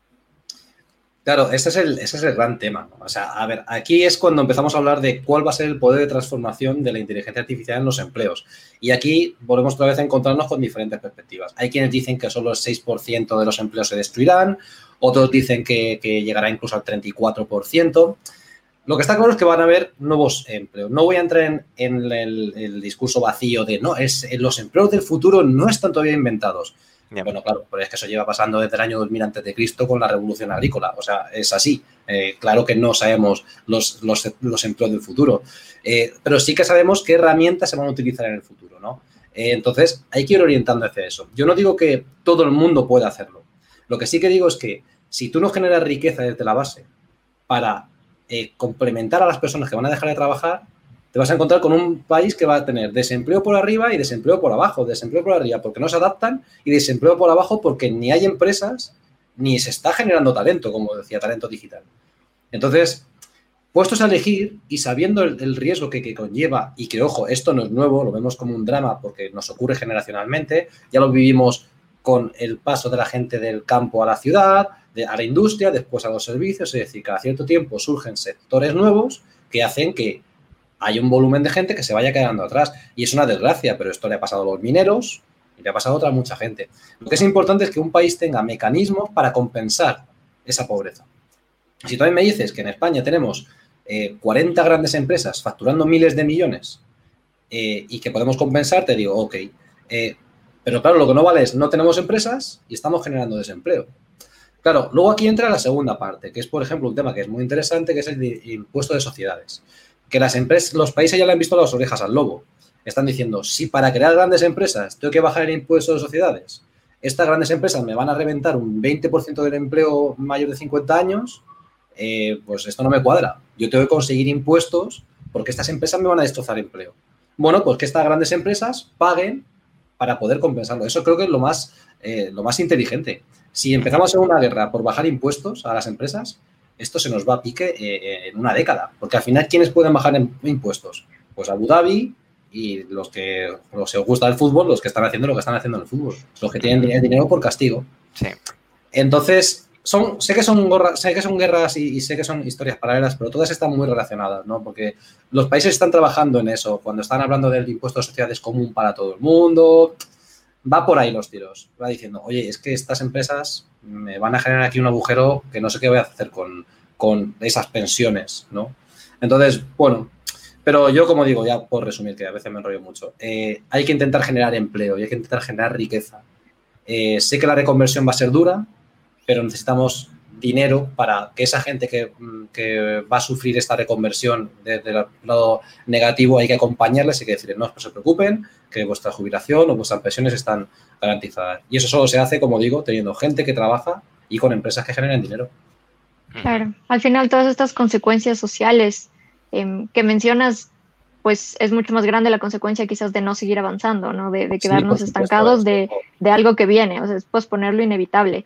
Claro, ese es, el, ese es el gran tema. O sea, a ver, aquí es cuando empezamos a hablar de cuál va a ser el poder de transformación de la inteligencia artificial en los empleos. Y aquí volvemos otra vez a encontrarnos con diferentes perspectivas. Hay quienes dicen que solo el 6% de los empleos se destruirán, otros dicen que, llegará incluso al 34%. Lo que está claro es que van a haber nuevos empleos. No voy a entrar en, el, discurso vacío de no, es, los empleos del futuro no están todavía inventados. Bueno, claro, pero es que eso lleva pasando desde el año 2000 antes de Cristo con la revolución agrícola. O sea, es así. Eh, claro que no sabemos los, los, empleos del futuro, eh, pero sí que sabemos qué herramientas se van a utilizar en el futuro, ¿no? Eh, entonces, hay que ir orientando hacia eso. Yo no digo que todo el mundo pueda hacerlo. Lo que sí que digo es que si tú no generas riqueza desde la base para complementar a las personas que van a dejar de trabajar, te vas a encontrar con un país que va a tener desempleo por arriba y desempleo por abajo. Desempleo por arriba porque no se adaptan y desempleo por abajo porque ni hay empresas ni se está generando talento, como decía, talento digital. Entonces, puestos a elegir y sabiendo el, riesgo que, conlleva y que, ojo, esto no es nuevo, lo vemos como un drama porque nos ocurre generacionalmente, ya lo vivimos con el paso de la gente del campo a la ciudad, a la industria, después a los servicios, es decir, cada cierto tiempo surgen sectores nuevos que hacen que hay un volumen de gente que se vaya quedando atrás. Y es una desgracia, pero esto le ha pasado a los mineros y le ha pasado a otra mucha gente. Lo que es importante es que un país tenga mecanismos para compensar esa pobreza. Si tú me dices que en España tenemos 40 grandes empresas facturando miles de millones y que podemos compensar, te digo, ok. pero claro, lo que no vale es no tenemos empresas y estamos generando desempleo. Claro, luego aquí entra la segunda parte, que es, por ejemplo, un tema que es muy interesante, que es el impuesto de sociedades. Que las empresas, los países ya le han visto las orejas al lobo. Están diciendo, si para crear grandes empresas tengo que bajar el impuesto de sociedades, estas grandes empresas me van a reventar un 20% del empleo mayor de 50 años, eh, pues esto no me cuadra. Yo tengo que conseguir impuestos porque estas empresas me van a destrozar empleo. Bueno, pues que estas grandes empresas paguen para poder compensarlo. Eso creo que es lo más, eh, lo más inteligente. Si empezamos a hacer una guerra por bajar impuestos a las empresas, esto se nos va a pique eh, en una década. Porque al final, ¿quiénes pueden bajar impuestos? Pues Abu Dhabi y los que os gusta el fútbol, los que están haciendo lo que están haciendo en el fútbol. Los que tienen dinero por castigo. Sí. Entonces, son, sé, que son sé que son guerras y, sé que son historias paralelas, pero todas están muy relacionadas, ¿no? Porque los países están trabajando en eso. Cuando están hablando del impuesto de sociedades común para todo el mundo, va por ahí los tiros. Va diciendo, oye, es que estas empresas me van a generar aquí un agujero que no sé qué voy a hacer con, esas pensiones, ¿no? Entonces, bueno, pero yo como digo, ya por resumir, que a veces me enrollo mucho, eh, hay que intentar generar empleo y hay que intentar generar riqueza. Eh, sé que la reconversión va a ser dura, pero necesitamos dinero para que esa gente mm, que, va a sufrir esta reconversión desde el lado negativo hay que acompañarles y que decirles, no, se preocupen, que vuestra jubilación o vuestras pensiones están garantizadas. Y eso solo se hace, como digo, teniendo gente que trabaja y con empresas que generen dinero. Claro, al final todas estas consecuencias sociales em, que mencionas, pues es mucho más grande la consecuencia quizás de no seguir avanzando, ¿no? De, quedarnos estancados de, de, algo que viene, o sea, es posponerlo inevitable.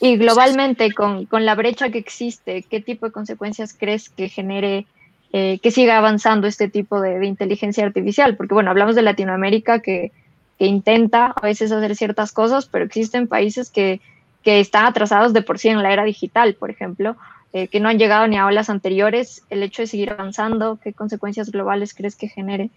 Y globalmente, con, la brecha que existe, ¿qué tipo de consecuencias crees que genere eh, que siga avanzando este tipo de, inteligencia artificial? Porque, bueno, hablamos de Latinoamérica que, intenta a veces hacer ciertas cosas, pero existen países que, están atrasados de por sí en la era digital, por ejemplo, eh, que no han llegado ni a olas anteriores. El hecho de seguir avanzando, ¿qué consecuencias globales crees que genere?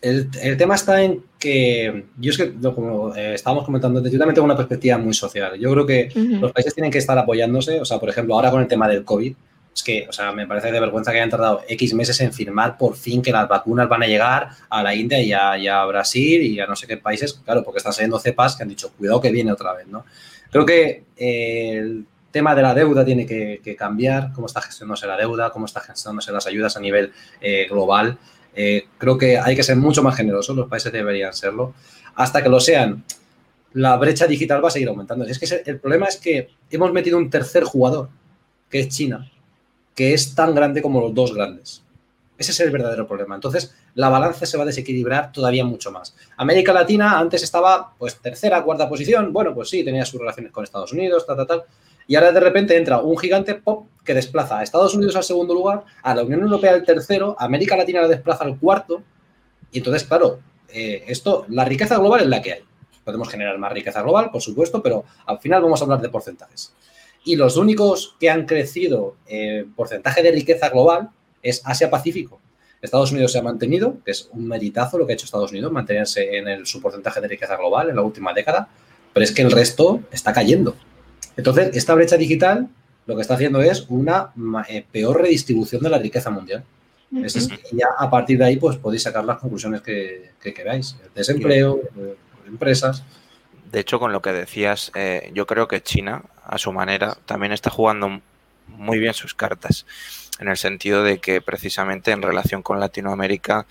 El, tema está en que, yo es que, como eh, estábamos comentando, yo también tengo una perspectiva muy social. Yo creo que los países tienen que estar apoyándose, o sea, por ejemplo, ahora con el tema del COVID, es que, o sea, me parece de vergüenza que hayan tardado X meses en firmar por fin que las vacunas van a llegar a la India y a, Brasil y a no sé qué países, claro, porque están saliendo cepas que han dicho, cuidado que viene otra vez, ¿no? Creo que eh, el tema de la deuda tiene que, cambiar, cómo está gestionándose la deuda, cómo está gestionándose las ayudas a nivel eh, global. Eh, creo que hay que ser mucho más generosos, los países deberían serlo. Hasta que lo sean, la brecha digital va a seguir aumentando. es que el problema es que hemos metido un tercer jugador, que es China, que es tan grande como los dos grandes. Ese es el verdadero problema. Entonces, la balanza se va a desequilibrar todavía mucho más. América Latina antes estaba, pues, tercera, cuarta posición. Bueno, pues sí, tenía sus relaciones con Estados Unidos, tal, tal, tal. Y ahora de repente entra un gigante pop que desplaza a Estados Unidos al segundo lugar, a la Unión Europea al tercero, América Latina la desplaza al cuarto. Y entonces, claro, eh, esto, la riqueza global es la que hay. Podemos generar más riqueza global, por supuesto, pero al final vamos a hablar de porcentajes. Y los únicos que han crecido en porcentaje de riqueza global es Asia-Pacífico. Estados Unidos se ha mantenido, que es un meritazo lo que ha hecho Estados Unidos, mantenerse en el, su porcentaje de riqueza global en la última década, pero es que el resto está cayendo. Entonces, esta brecha digital lo que está haciendo es una eh, peor redistribución de la riqueza mundial. es, ya a partir de ahí, pues podéis sacar las conclusiones que, queráis. desempleo, eh, empresas. De hecho, con lo que decías, eh, yo creo que China, a su manera, también está jugando muy bien sus cartas, en el sentido de que precisamente en relación con Latinoamérica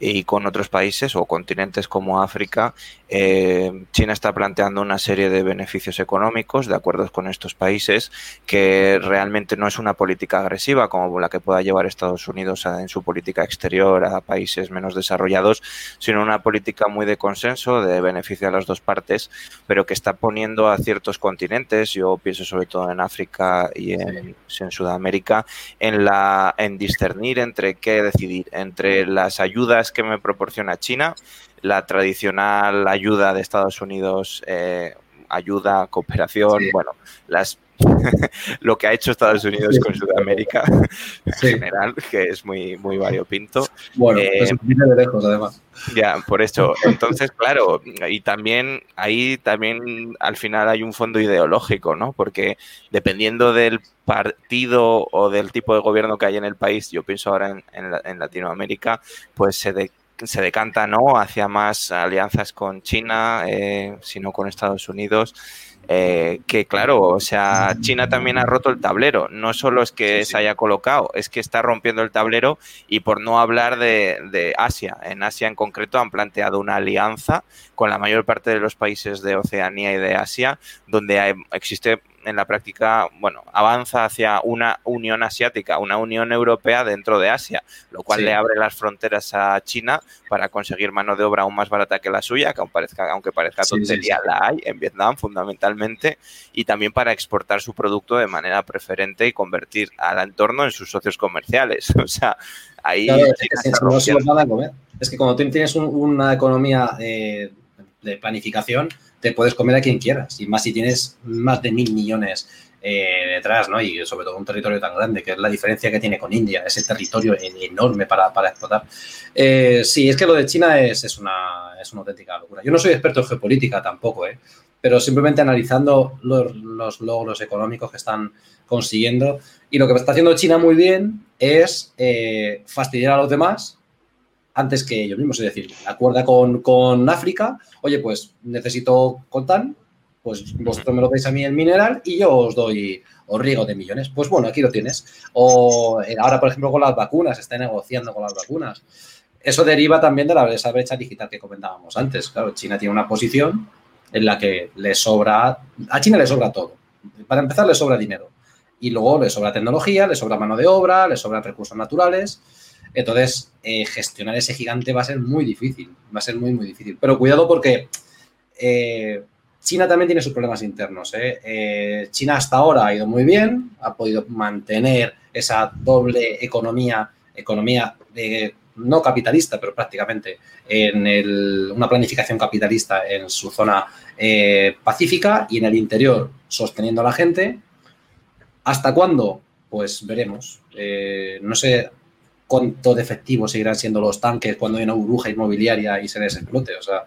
y con otros países o continentes como África, eh, China está planteando una serie de beneficios económicos de acuerdo con estos países que realmente no es una política agresiva como la que pueda llevar Estados Unidos en su política exterior a países menos desarrollados, sino una política muy de consenso, de beneficio a las dos partes, pero que está poniendo a ciertos continentes, yo pienso sobre todo en África y en, en Sudamérica, en, la, en discernir entre qué decidir, entre las ayudas que me proporciona China, la tradicional ayuda de Estados Unidos, eh, ayuda, cooperación, bueno, las lo que ha hecho Estados Unidos con Sudamérica en general, que es muy, muy variopinto. Bueno, eh, de lejos además. Ya, por eso. Entonces, claro, y también ahí también al final hay un fondo ideológico, ¿no? Porque dependiendo del partido o del tipo de gobierno que hay en el país, yo pienso ahora en, en, Latinoamérica, pues se, se decanta, ¿no? Hacia más alianzas con China, eh, sino con Estados Unidos. Eh, que claro, o sea, China también ha roto el tablero. No solo es que se haya colocado, es que está rompiendo el tablero y por no hablar de, de, Asia. En Asia en concreto han planteado una alianza con la mayor parte de los países de Oceanía y de Asia, donde hay, existe en la práctica, bueno, avanza hacia una Unión Asiática, una Unión Europea dentro de Asia, lo cual le abre las fronteras a China para conseguir mano de obra aún más barata que la suya, que aunque parezca, aunque parezca tontería, la hay en Vietnam fundamentalmente, y también para exportar su producto de manera preferente y convertir al entorno en sus socios comerciales. O sea, ahí... es, que cuando tienes una economía eh, de planificación, te puedes comer a quien quieras, y más si tienes más de mil millones eh, detrás, ¿no? Y sobre todo un territorio tan grande, que es la diferencia que tiene con India, ese territorio enorme para, para explotar. Eh, sí, es que lo de China es, es, una, es una auténtica locura. Yo no soy experto en geopolítica tampoco, ¿eh? pero simplemente analizando los, los logros económicos que están consiguiendo. Y lo que está haciendo China muy bien es eh, fastidiar a los demás antes que ellos mismos. Es decir, acuerda con, con África, oye, pues necesito coltán, pues vosotros me lo dais a mí el mineral y yo os doy, os riego de millones. Pues bueno, aquí lo tienes. O eh, ahora, por ejemplo, con las vacunas, está negociando con las vacunas. Eso deriva también de la, esa brecha digital que comentábamos antes. Claro, China tiene una posición en la que le sobra, a China le sobra todo. Para empezar, le sobra dinero. Y luego le sobra tecnología, le sobra mano de obra, le sobran recursos naturales. Entonces, eh, gestionar ese gigante va a ser muy difícil, va a ser muy, muy difícil. Pero cuidado porque eh, China también tiene sus problemas internos. ¿eh? China hasta ahora ha ido muy bien, ha podido mantener esa doble economía, economía no capitalista, pero prácticamente en una planificación capitalista en su zona pacífica y en el interior sosteniendo a la gente. ¿Hasta cuándo? Pues veremos. no sé cuánto de efectivo seguirán siendo los tanques cuando hay una burbuja inmobiliaria y se les explote. O sea,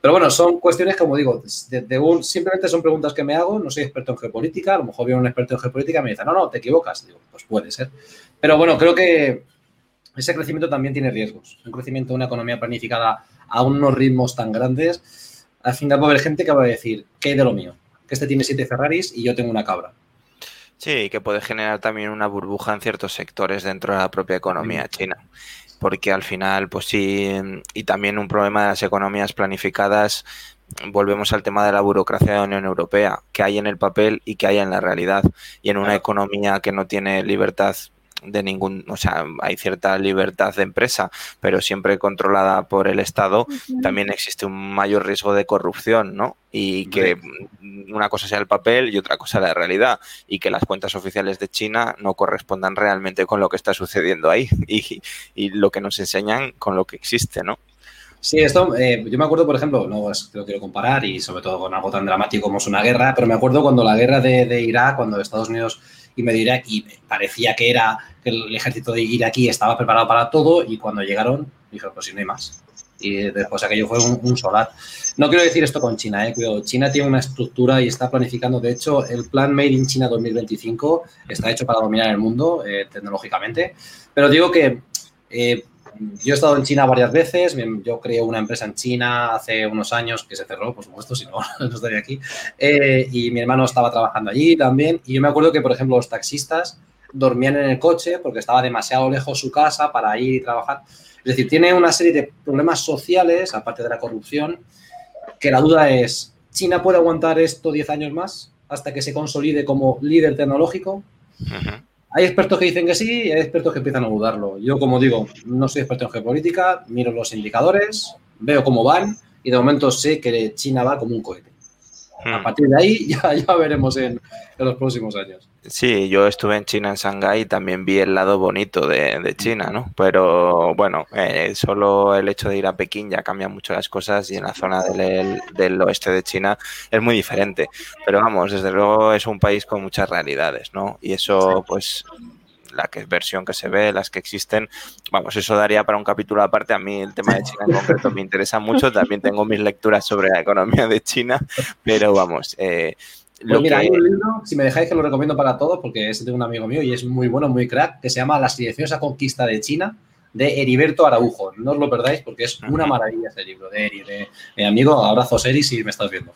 pero bueno, son cuestiones, como digo, de, un, simplemente son preguntas que me hago. No soy experto en geopolítica. A lo mejor viene un experto en geopolítica y me dice, no, no, te equivocas. Digo, pues puede ser. Pero bueno, creo que ese crecimiento también tiene riesgos. Un crecimiento de una economía planificada a unos ritmos tan grandes, al final va a haber gente que va a decir, ¿qué hay de lo mío? Que este tiene siete Ferraris y yo tengo una cabra. Sí, que puede generar también una burbuja en ciertos sectores dentro de la propia economía china. Porque al final, pues sí, y también un problema de las economías planificadas, volvemos al tema de la burocracia de la Unión Europea, que hay en el papel y que hay en la realidad. Y en una economía que no tiene libertad de ningún, o sea, hay cierta libertad de empresa, pero siempre controlada por el Estado, también existe un mayor riesgo de corrupción, ¿no? Y que una cosa sea el papel y otra cosa la realidad, y que las cuentas oficiales de China no correspondan realmente con lo que está sucediendo ahí y, y lo que nos enseñan con lo que existe, ¿no? Sí, esto, eh, yo me acuerdo, por ejemplo, no lo quiero comparar y sobre todo con algo tan dramático como es una guerra, pero me acuerdo cuando la guerra de, Irak, cuando Estados Unidos y medio Irak y parecía que era que el ejército de iraquí estaba preparado para todo y cuando llegaron dijeron pues si no hay más y después aquello fue un, solar. No quiero decir esto con China, eh, cuidado. China tiene una estructura y está planificando, de hecho, el plan Made in China 2025 está hecho para dominar el mundo eh, tecnológicamente, pero digo que eh, yo he estado en China varias veces, yo creé una empresa en China hace unos años que se cerró, por supuesto, si no, no estaría aquí, eh, y mi hermano estaba trabajando allí también, y yo me acuerdo que, por ejemplo, los taxistas dormían en el coche porque estaba demasiado lejos su casa para ir y trabajar. Es decir, tiene una serie de problemas sociales, aparte de la corrupción, que la duda es, ¿China puede aguantar esto 10 años más hasta que se consolide como líder tecnológico? Hay expertos que dicen que sí y hay expertos que empiezan a dudarlo. Yo, como digo, no soy experto en geopolítica, miro los indicadores, veo cómo van y de momento sé que China va como un cohete. A hmm. partir de ahí ya, ya veremos en, los próximos años. Sí, yo estuve en China, en Shanghái, y también vi el lado bonito de, China, ¿no? Pero bueno, eh, solo el hecho de ir a Pekín ya cambia mucho las cosas y en la zona del, del, oeste de China es muy diferente. Pero vamos, desde luego es un país con muchas realidades, ¿no? Y eso, pues, la que, versión que se ve, las que existen, vamos, eso daría para un capítulo aparte. A mí el tema de China en concreto me interesa mucho, también tengo mis lecturas sobre la economía de China, pero vamos. Eh, pues mira, hay un libro, si me dejáis que lo recomiendo para todos, porque ese tengo un amigo mío y es muy bueno, muy crack, que se llama La silenciosa conquista de China, de Heriberto Araujo. No os lo perdáis porque es una maravilla ese libro de Eri, de, de amigo. Abrazos, Eri, si me estás viendo.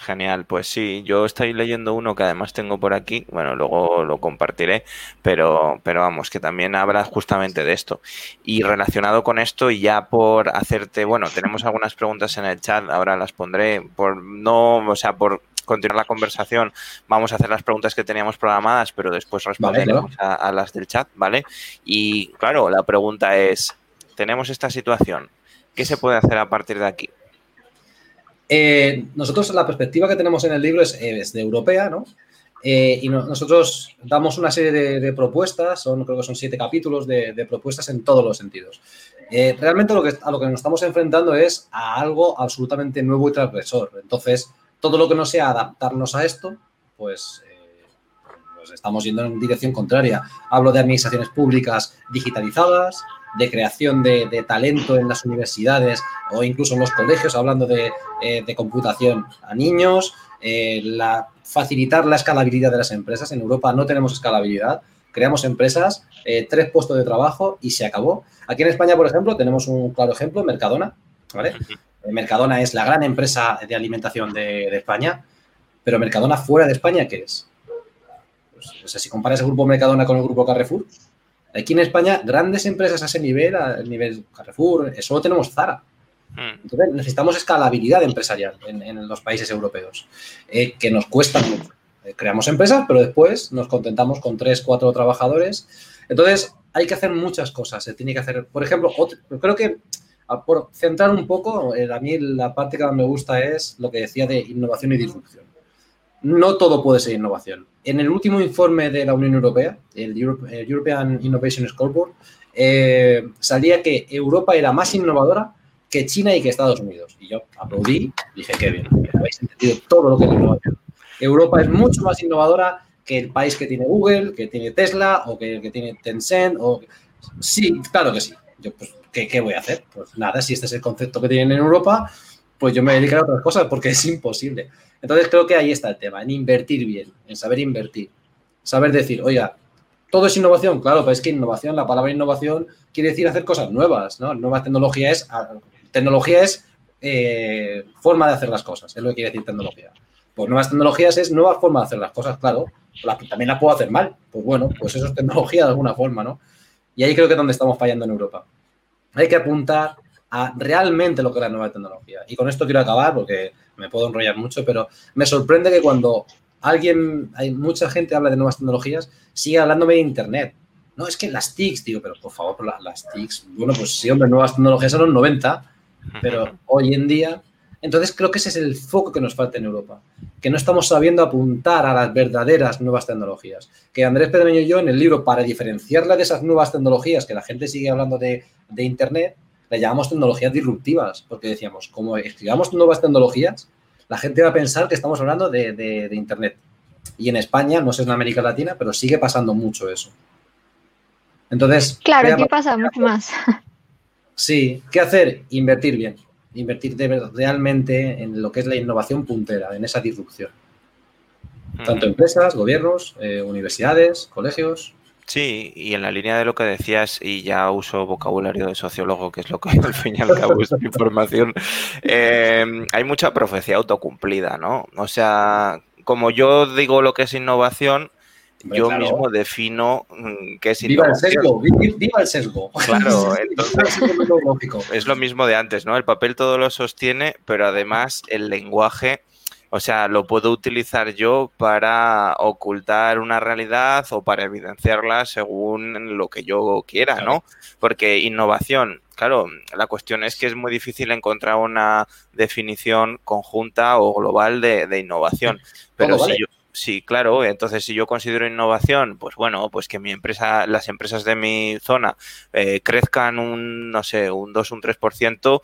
Genial, pues sí, yo estoy leyendo uno que además tengo por aquí, bueno, luego lo compartiré, pero, pero vamos, que también habla justamente de esto. Y relacionado con esto, y ya por hacerte, bueno, tenemos algunas preguntas en el chat, ahora las pondré, por no, o sea, por continuar la conversación, vamos a hacer las preguntas que teníamos programadas, pero después responderemos a las del chat, ¿vale? Y claro, la pregunta es, tenemos esta situación, ¿qué se puede hacer a partir de aquí? Eh, nosotros la perspectiva que tenemos en el libro es, eh, de europea, ¿no? Eh, y nosotros damos una serie de, propuestas, son, creo que son siete capítulos de, propuestas en todos los sentidos. realmente lo que, a lo que nos estamos enfrentando es a algo absolutamente nuevo y transgresor. Entonces, todo lo que no sea adaptarnos a esto, pues, pues estamos yendo en dirección contraria. Hablo de administraciones públicas digitalizadas, de creación de, talento en las universidades o incluso en los colegios, hablando de, eh, computación a niños, eh, la, facilitar la escalabilidad de las empresas. En Europa no tenemos escalabilidad, creamos empresas, eh, tres puestos de trabajo y se acabó. Aquí en España, por ejemplo, tenemos un claro ejemplo, Mercadona. ¿vale? Mercadona es la gran empresa de alimentación de, España, pero Mercadona fuera de España, ¿qué es? Pues, si comparas el grupo Mercadona con el grupo Carrefour, Aquí en España, grandes empresas a ese nivel, a nivel Carrefour, solo tenemos Zara. Hmm. Entonces, necesitamos escalabilidad empresarial en, los países europeos, eh, que nos cuesta mucho. Eh, creamos empresas, pero después nos contentamos con tres, cuatro trabajadores. Entonces, hay que hacer muchas cosas. Se tiene que hacer, por ejemplo, creo que por centrar un poco, a mí la parte que más me gusta es lo que decía de innovación y disrupción no todo puede ser innovación. En el último informe de la Unión Europea, el, European Innovation Scoreboard, eh, salía que Europa era más innovadora que China y que Estados Unidos. Y yo aplaudí, dije, qué bien, habéis entendido todo lo que es innovación. Europa es mucho más innovadora que el país que tiene Google, que tiene Tesla o que que tiene Tencent. O... Sí, claro que sí. Yo, pues, ¿qué, ¿qué, voy a hacer? Pues nada, si este es el concepto que tienen en Europa, pues yo me dedicaré a otras cosas porque es imposible. Entonces creo que ahí está el tema, en invertir bien, en saber invertir. Saber decir, oiga, todo es innovación, claro, pero es que innovación, la palabra innovación quiere decir hacer cosas nuevas, ¿no? Nueva tecnología es, ah, tecnología es eh, forma de hacer las cosas, es lo que quiere decir tecnología. Pues nuevas tecnologías es nueva forma de hacer las cosas, claro. también la puedo hacer mal. Pues bueno, pues eso es tecnología de alguna forma, ¿no? Y ahí creo que es donde estamos fallando en Europa. Hay que apuntar a realmente lo que es la nueva tecnología. Y con esto quiero acabar porque me puedo enrollar mucho, pero me sorprende que cuando alguien, hay mucha gente habla de nuevas tecnologías, sigue hablándome de Internet. No, es que las TICs, digo, pero por favor, las TICs, bueno, pues sí, hombre, nuevas tecnologías son los 90, pero hoy en día, entonces creo que ese es el foco que nos falta en Europa, que no estamos sabiendo apuntar a las verdaderas nuevas tecnologías. Que Andrés Pedreño y yo en el libro, para diferenciarla de esas nuevas tecnologías, que la gente sigue hablando de, de Internet, le llamamos tecnologías disruptivas, porque decíamos, como escribamos nuevas tecnologías, la gente va a pensar que estamos hablando de, Internet. Y en España, no sé en América Latina, pero sigue pasando mucho eso. Entonces. Claro, ¿qué pasa mucho más? Sí, ¿qué hacer? Invertir bien. Invertir realmente en lo que es la innovación puntera, en esa disrupción. Tanto empresas, gobiernos, eh, universidades, colegios, Sí, y en la línea de lo que decías, y ya uso vocabulario de sociólogo, que es lo que al fin y al cabo es mi información, eh, hay mucha profecía autocumplida, ¿no? O sea, como yo digo lo que es innovación, yo mismo defino mm, qué es innovación. Viva el sesgo, viva el sesgo. Claro, entonces es lo mismo de antes, ¿no? El papel todo lo sostiene, pero además el lenguaje o sea, lo puedo utilizar yo para ocultar una realidad o para evidenciarla según lo que yo quiera, ¿no? Porque innovación, claro, la cuestión es que es muy difícil encontrar una definición conjunta o global de, innovación. Pero si yo, Sí, claro. Entonces, si yo considero innovación, pues bueno, pues que mi empresa, las empresas de mi zona eh, crezcan un, no sé, un 2, un 3%,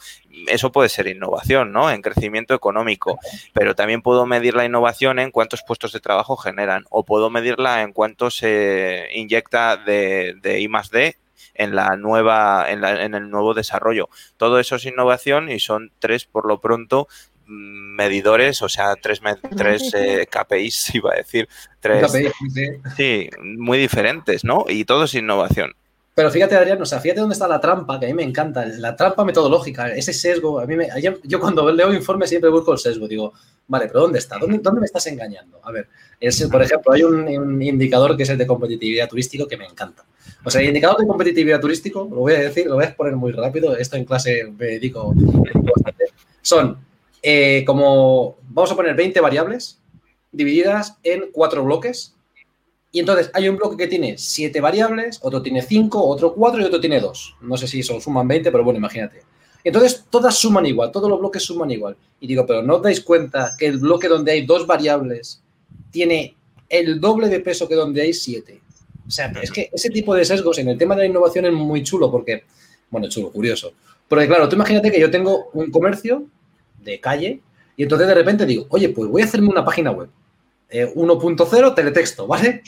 eso puede ser innovación, ¿no? En crecimiento económico. Pero también puedo medir la innovación en cuántos puestos de trabajo generan o puedo medirla en cuánto se inyecta de, de I más D en la nueva, en, la, en, el nuevo desarrollo. Todo eso es innovación y son tres por lo pronto medidores, o sea, tres, tres eh, KPIs, iba a decir, tres, sí. muy diferentes, ¿no? Y todo es innovación. Pero fíjate, Adrián, o sea, fíjate dónde está la trampa, que a mí me encanta, la trampa metodológica, ese sesgo. A mí me, yo cuando leo informes siempre busco el sesgo, digo, vale, pero ¿dónde está? ¿Dónde, dónde me estás engañando? A ver, por ejemplo, hay un, un, indicador que es el de competitividad turístico que me encanta. O sea, el indicador de competitividad turístico, lo voy a decir, lo voy a poner muy rápido, esto en clase me dedico bastante, son eh, como vamos a poner 20 variables divididas en cuatro bloques. Y entonces hay un bloque que tiene 7 variables, otro tiene 5, otro 4 y otro tiene 2. No sé si son suman 20, pero bueno, imagínate. Entonces todas suman igual, todos los bloques suman igual. Y digo, pero ¿no os dais cuenta que el bloque donde hay dos variables tiene el doble de peso que donde hay 7? O sea, es que ese tipo de sesgos en el tema de la innovación es muy chulo porque, bueno, chulo, curioso. Porque claro, tú imagínate que yo tengo un comercio de calle y entonces de repente digo, oye, pues voy a hacerme una página web. 1.0 eh, teletexto, ¿vale?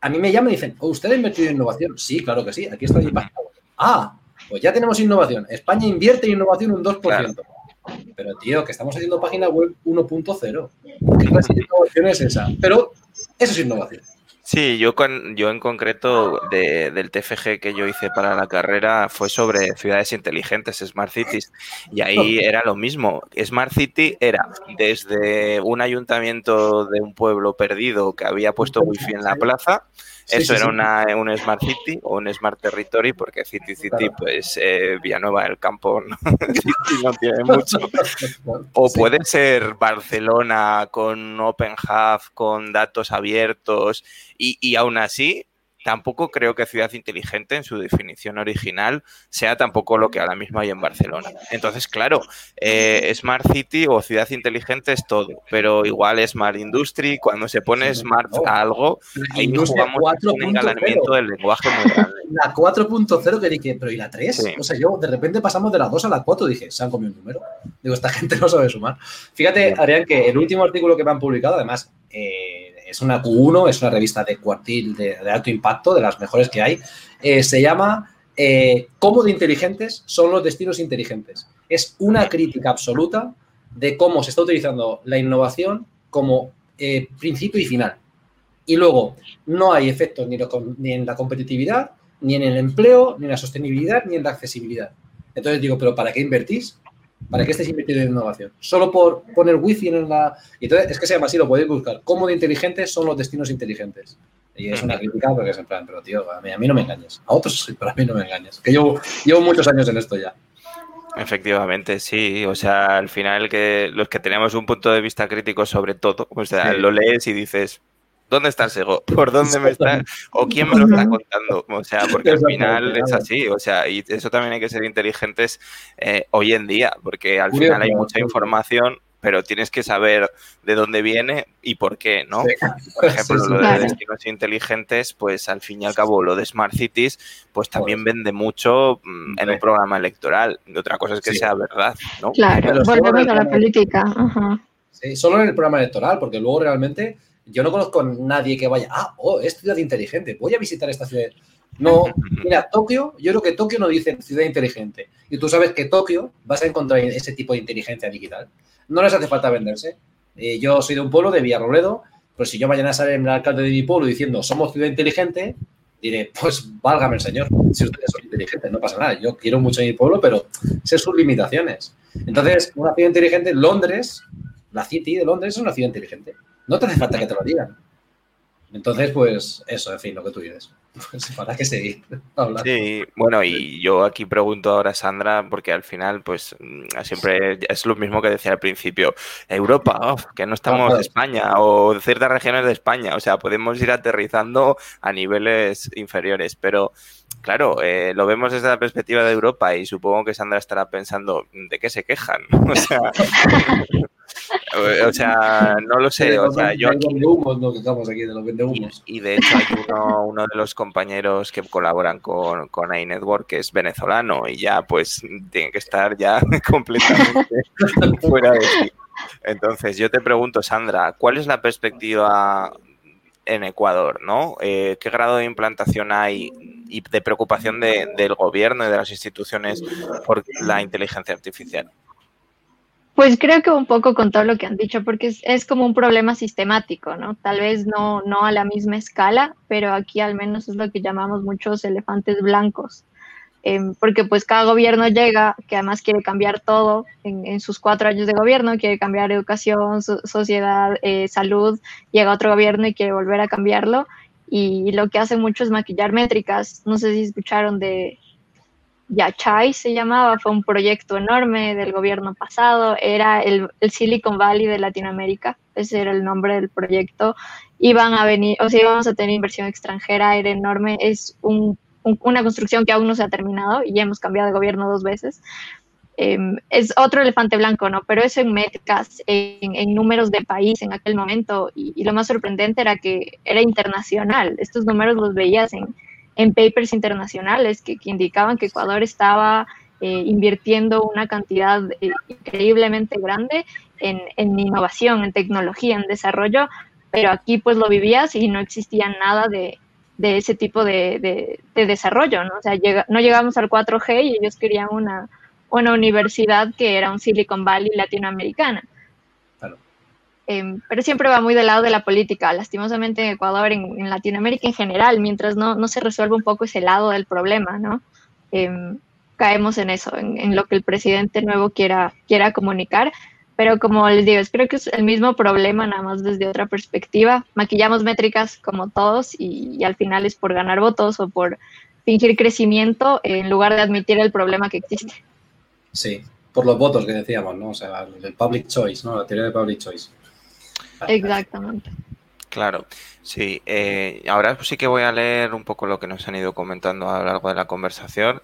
A mí me llaman y dicen, oh, ¿usted ha invertido en innovación? Sí, claro que sí, aquí está mi página web. Ah, pues ya tenemos innovación. España invierte en innovación un 2%. Pero, tío, que estamos haciendo página web 1.0. ¿Qué clase de innovación es esa? Pero eso es innovación. Sí, yo, con, yo en concreto del TFG que yo hice para la carrera fue sobre ciudades inteligentes, Smart Cities, y ahí era lo mismo. Smart City era desde un ayuntamiento de un pueblo perdido que había puesto wifi en la plaza, eso era Una, un Smart City o un Smart Territory, porque City City, pues eh, Villanueva del Campo no, no tiene mucho. O puede ser Barcelona con Open Hub, con datos abiertos, y, y aún así tampoco creo que ciudad inteligente en su definición original sea tampoco lo que ahora mismo hay en Barcelona. Entonces, claro, eh, Smart City o ciudad inteligente es todo, pero igual Smart Industry, cuando se pone Smart a algo, ahí jugamos un engalanamiento del lenguaje muy grande. La 4.0 que dije, pero ¿y la 3? O sea, yo de repente pasamos de la 2 a la 4, dije, se han comido un número. Digo, esta gente no sabe sumar. Fíjate, Adrián, que el último artículo que me han publicado, además, eh, es una Q1, es una revista de cuartil de, alto impacto, de las mejores que hay. Eh, se llama eh, ¿Cómo de inteligentes son los destinos inteligentes? Es una crítica absoluta de cómo se está utilizando la innovación como eh, principio y final. Y luego, no hay efectos ni, ni en la competitividad, ni en el empleo, ni en la sostenibilidad, ni en la accesibilidad. Entonces digo, ¿pero para qué invertís? ¿Para qué estáis invirtiendo en innovación? Solo por poner wifi en la... Y entonces, es que se llama así, lo podéis buscar. ¿Cómo de inteligentes son los destinos inteligentes? Y es una crítica porque es en plan, pero tío, a mí, a mí no me engañes. A otros sí, pero a mí no me engañes. Que yo llevo muchos años en esto ya. Efectivamente, sí. O sea, al final que los que tenemos un punto de vista crítico sobre todo, o sea, lo lees y dices, ¿Dónde está el Sego? ¿Por dónde me está? ¿O quién me lo está contando? O sea, porque al final es así. O sea, y eso también hay que ser inteligentes eh, hoy en día, porque al final hay mucha información, pero tienes que saber de dónde viene y por qué, ¿no? Por ejemplo, lo de destinos inteligentes, pues al fin y al cabo, lo de Smart Cities, pues también vende mucho mm, en un programa electoral. Otra cosa es que sea verdad, ¿no? Claro, volvemos a la política. Sí, solo en el programa electoral, porque luego realmente yo no conozco a nadie que vaya, ah, oh, es ciudad inteligente, voy a visitar esta ciudad. No, mira, Tokio, yo creo que Tokio no dice ciudad inteligente. Y tú sabes que Tokio vas a encontrar ese tipo de inteligencia digital. No les hace falta venderse. Eh, yo soy de un pueblo de Villarrobledo, pero si yo mañana sale el alcalde de mi pueblo diciendo somos ciudad inteligente, diré, pues válgame el señor, si ustedes son inteligentes, no pasa nada. Yo quiero mucho mi pueblo, pero sé sus limitaciones. Entonces, una ciudad inteligente, Londres, la City de Londres es una ciudad inteligente. No te hace falta que te lo digan. Entonces, pues eso, en fin, lo que tú dices. Pues para qué seguir hablando. Sí, bueno, y yo aquí pregunto ahora a Sandra, porque al final, pues mm, siempre es lo mismo que decía al principio. Europa, que no estamos en España, o ciertas regiones de España, o sea, podemos ir aterrizando a niveles inferiores, pero claro, eh, lo vemos desde la perspectiva de Europa y supongo que Sandra estará pensando, ¿de qué se quejan? O sea, o sea, no lo sé. O sea, yo aquí, Y, de hecho hay uno, de los compañeros que colaboran con, con iNetwork que es venezolano y ya pues tiene que estar ya completamente fuera de sí. Entonces, yo te pregunto, Sandra, ¿cuál es la perspectiva en Ecuador? ¿no? Eh, ¿Qué grado de implantación hay y de preocupación del gobierno y de las instituciones por la inteligencia artificial? Pues creo que un poco con todo lo que han dicho, porque es, como un problema sistemático, ¿no? Tal vez no, no a la misma escala, pero aquí al menos es lo que llamamos muchos elefantes blancos. Em, porque pues cada gobierno llega, que además quiere cambiar todo en, sus cuatro años de gobierno, quiere cambiar educación, sociedad, eh, salud, llega otro gobierno y quiere volver a cambiarlo. Y lo que hace mucho es maquillar métricas. No sé si escucharon de, Yachai se llamaba, fue un proyecto enorme del gobierno pasado, era el, Silicon Valley de Latinoamérica, ese era el nombre del proyecto. Iban a venir, o sea, íbamos a tener inversión extranjera, era enorme, es una construcción que aún no se ha terminado y ya hemos cambiado de gobierno dos veces. Em, es otro elefante blanco, ¿no? Pero eso en métricas, en, números de país en aquel momento, y, y, lo más sorprendente era que era internacional. Estos números los veías en en papers internacionales que, indicaban que Ecuador estaba eh, invirtiendo una cantidad eh, increíblemente grande en, innovación, en tecnología, en desarrollo, pero aquí pues lo vivías y no existía nada de, ese tipo de, desarrollo, ¿no? O sea, no llegamos al 4G y ellos querían una, una universidad que era un Silicon Valley latinoamericana. Em, pero siempre va muy del lado de la política, lastimosamente en Ecuador, en, Latinoamérica en general, mientras no, se resuelve un poco ese lado del problema, ¿no? Em, caemos en eso, en, lo que el presidente nuevo quiera, quiera comunicar, pero como les digo, creo que es el mismo problema, nada más desde otra perspectiva, maquillamos métricas como todos y, y al final es por ganar votos o por fingir crecimiento en lugar de admitir el problema que existe. Sí, por los votos que decíamos, ¿no? O sea, el public choice, ¿no? La teoría de public choice. Exactamente. Claro, sí. Eh, ahora sí que voy a leer un poco lo que nos han ido comentando a lo largo de la conversación.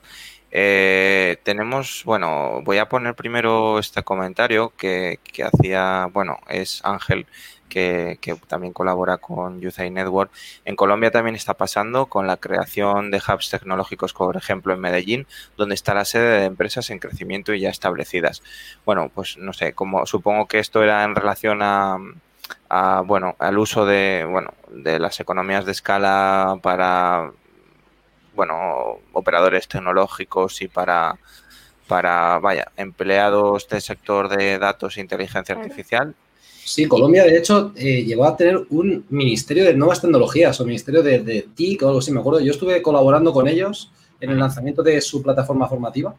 Eh, tenemos, bueno, voy a poner primero este comentario que, que hacía, bueno, es Ángel, que, que, también colabora con Youth Network. En Colombia también está pasando con la creación de hubs tecnológicos, por ejemplo, en Medellín, donde está la sede de empresas en crecimiento y ya establecidas. Bueno, pues no sé, como supongo que esto era en relación a bueno, al uso de, bueno, de las economías de escala para, bueno, operadores tecnológicos y para, para, vaya, empleados del sector de datos e inteligencia artificial. Sí, Colombia, de hecho, eh, llegó a tener un ministerio de nuevas tecnologías o ministerio de, TIC o algo así, me acuerdo. Yo estuve colaborando con ellos en el lanzamiento de su plataforma formativa,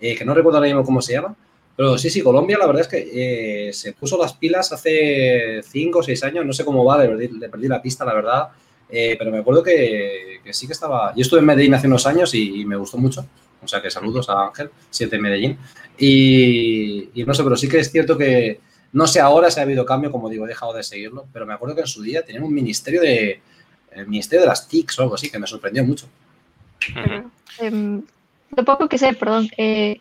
eh, que no recuerdo ahora mismo cómo se llama, pero sí, sí, Colombia la verdad es que eh, se puso las pilas hace cinco o seis años, no sé cómo va, le perdí, la pista, la verdad, eh, pero me acuerdo que, sí que estaba... Yo estuve en Medellín hace unos años y, me gustó mucho, o sea que saludos a Ángel, siete en Medellín, y, no sé, pero sí que es cierto que no sé ahora si ha habido cambio, como digo, he dejado de seguirlo, pero me acuerdo que en su día tenían un ministerio de... Ministerio de las TICs o algo así, que me sorprendió mucho. Em, lo poco que sé, perdón, eh,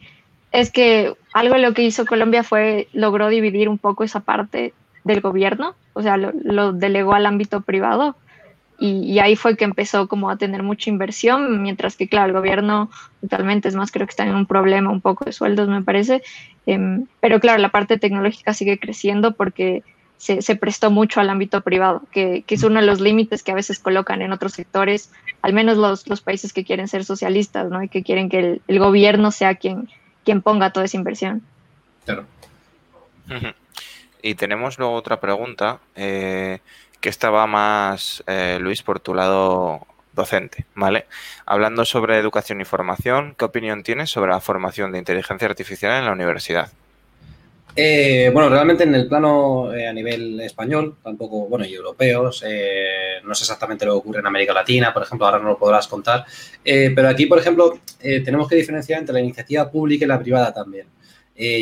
es que algo lo que hizo Colombia fue, logró dividir un poco esa parte del gobierno, o sea, lo, delegó al ámbito privado y, ahí fue que empezó como a tener mucha inversión, mientras que, claro, el gobierno totalmente, es más, creo que está en un problema un poco de sueldos, me parece, em, pero claro, la parte tecnológica sigue creciendo porque se, prestó mucho al ámbito privado, que, es uno de los límites que a veces colocan en otros sectores, al menos los, los países que quieren ser socialistas, ¿no? Y que quieren que el gobierno sea quien quien ponga toda esa inversión. Claro. Y tenemos luego otra pregunta, eh, que estaba más, eh, Luis, por tu lado docente, ¿vale? Hablando sobre educación y formación, ¿qué opinión tienes sobre la formación de inteligencia artificial en la universidad? Eh, bueno, realmente en el plano eh, a nivel español, tampoco, bueno, y europeos, no sé exactamente lo que ocurre en América Latina, por ejemplo, ahora no lo podrás contar, pero aquí, por ejemplo, tenemos que diferenciar entre la iniciativa pública y la privada también.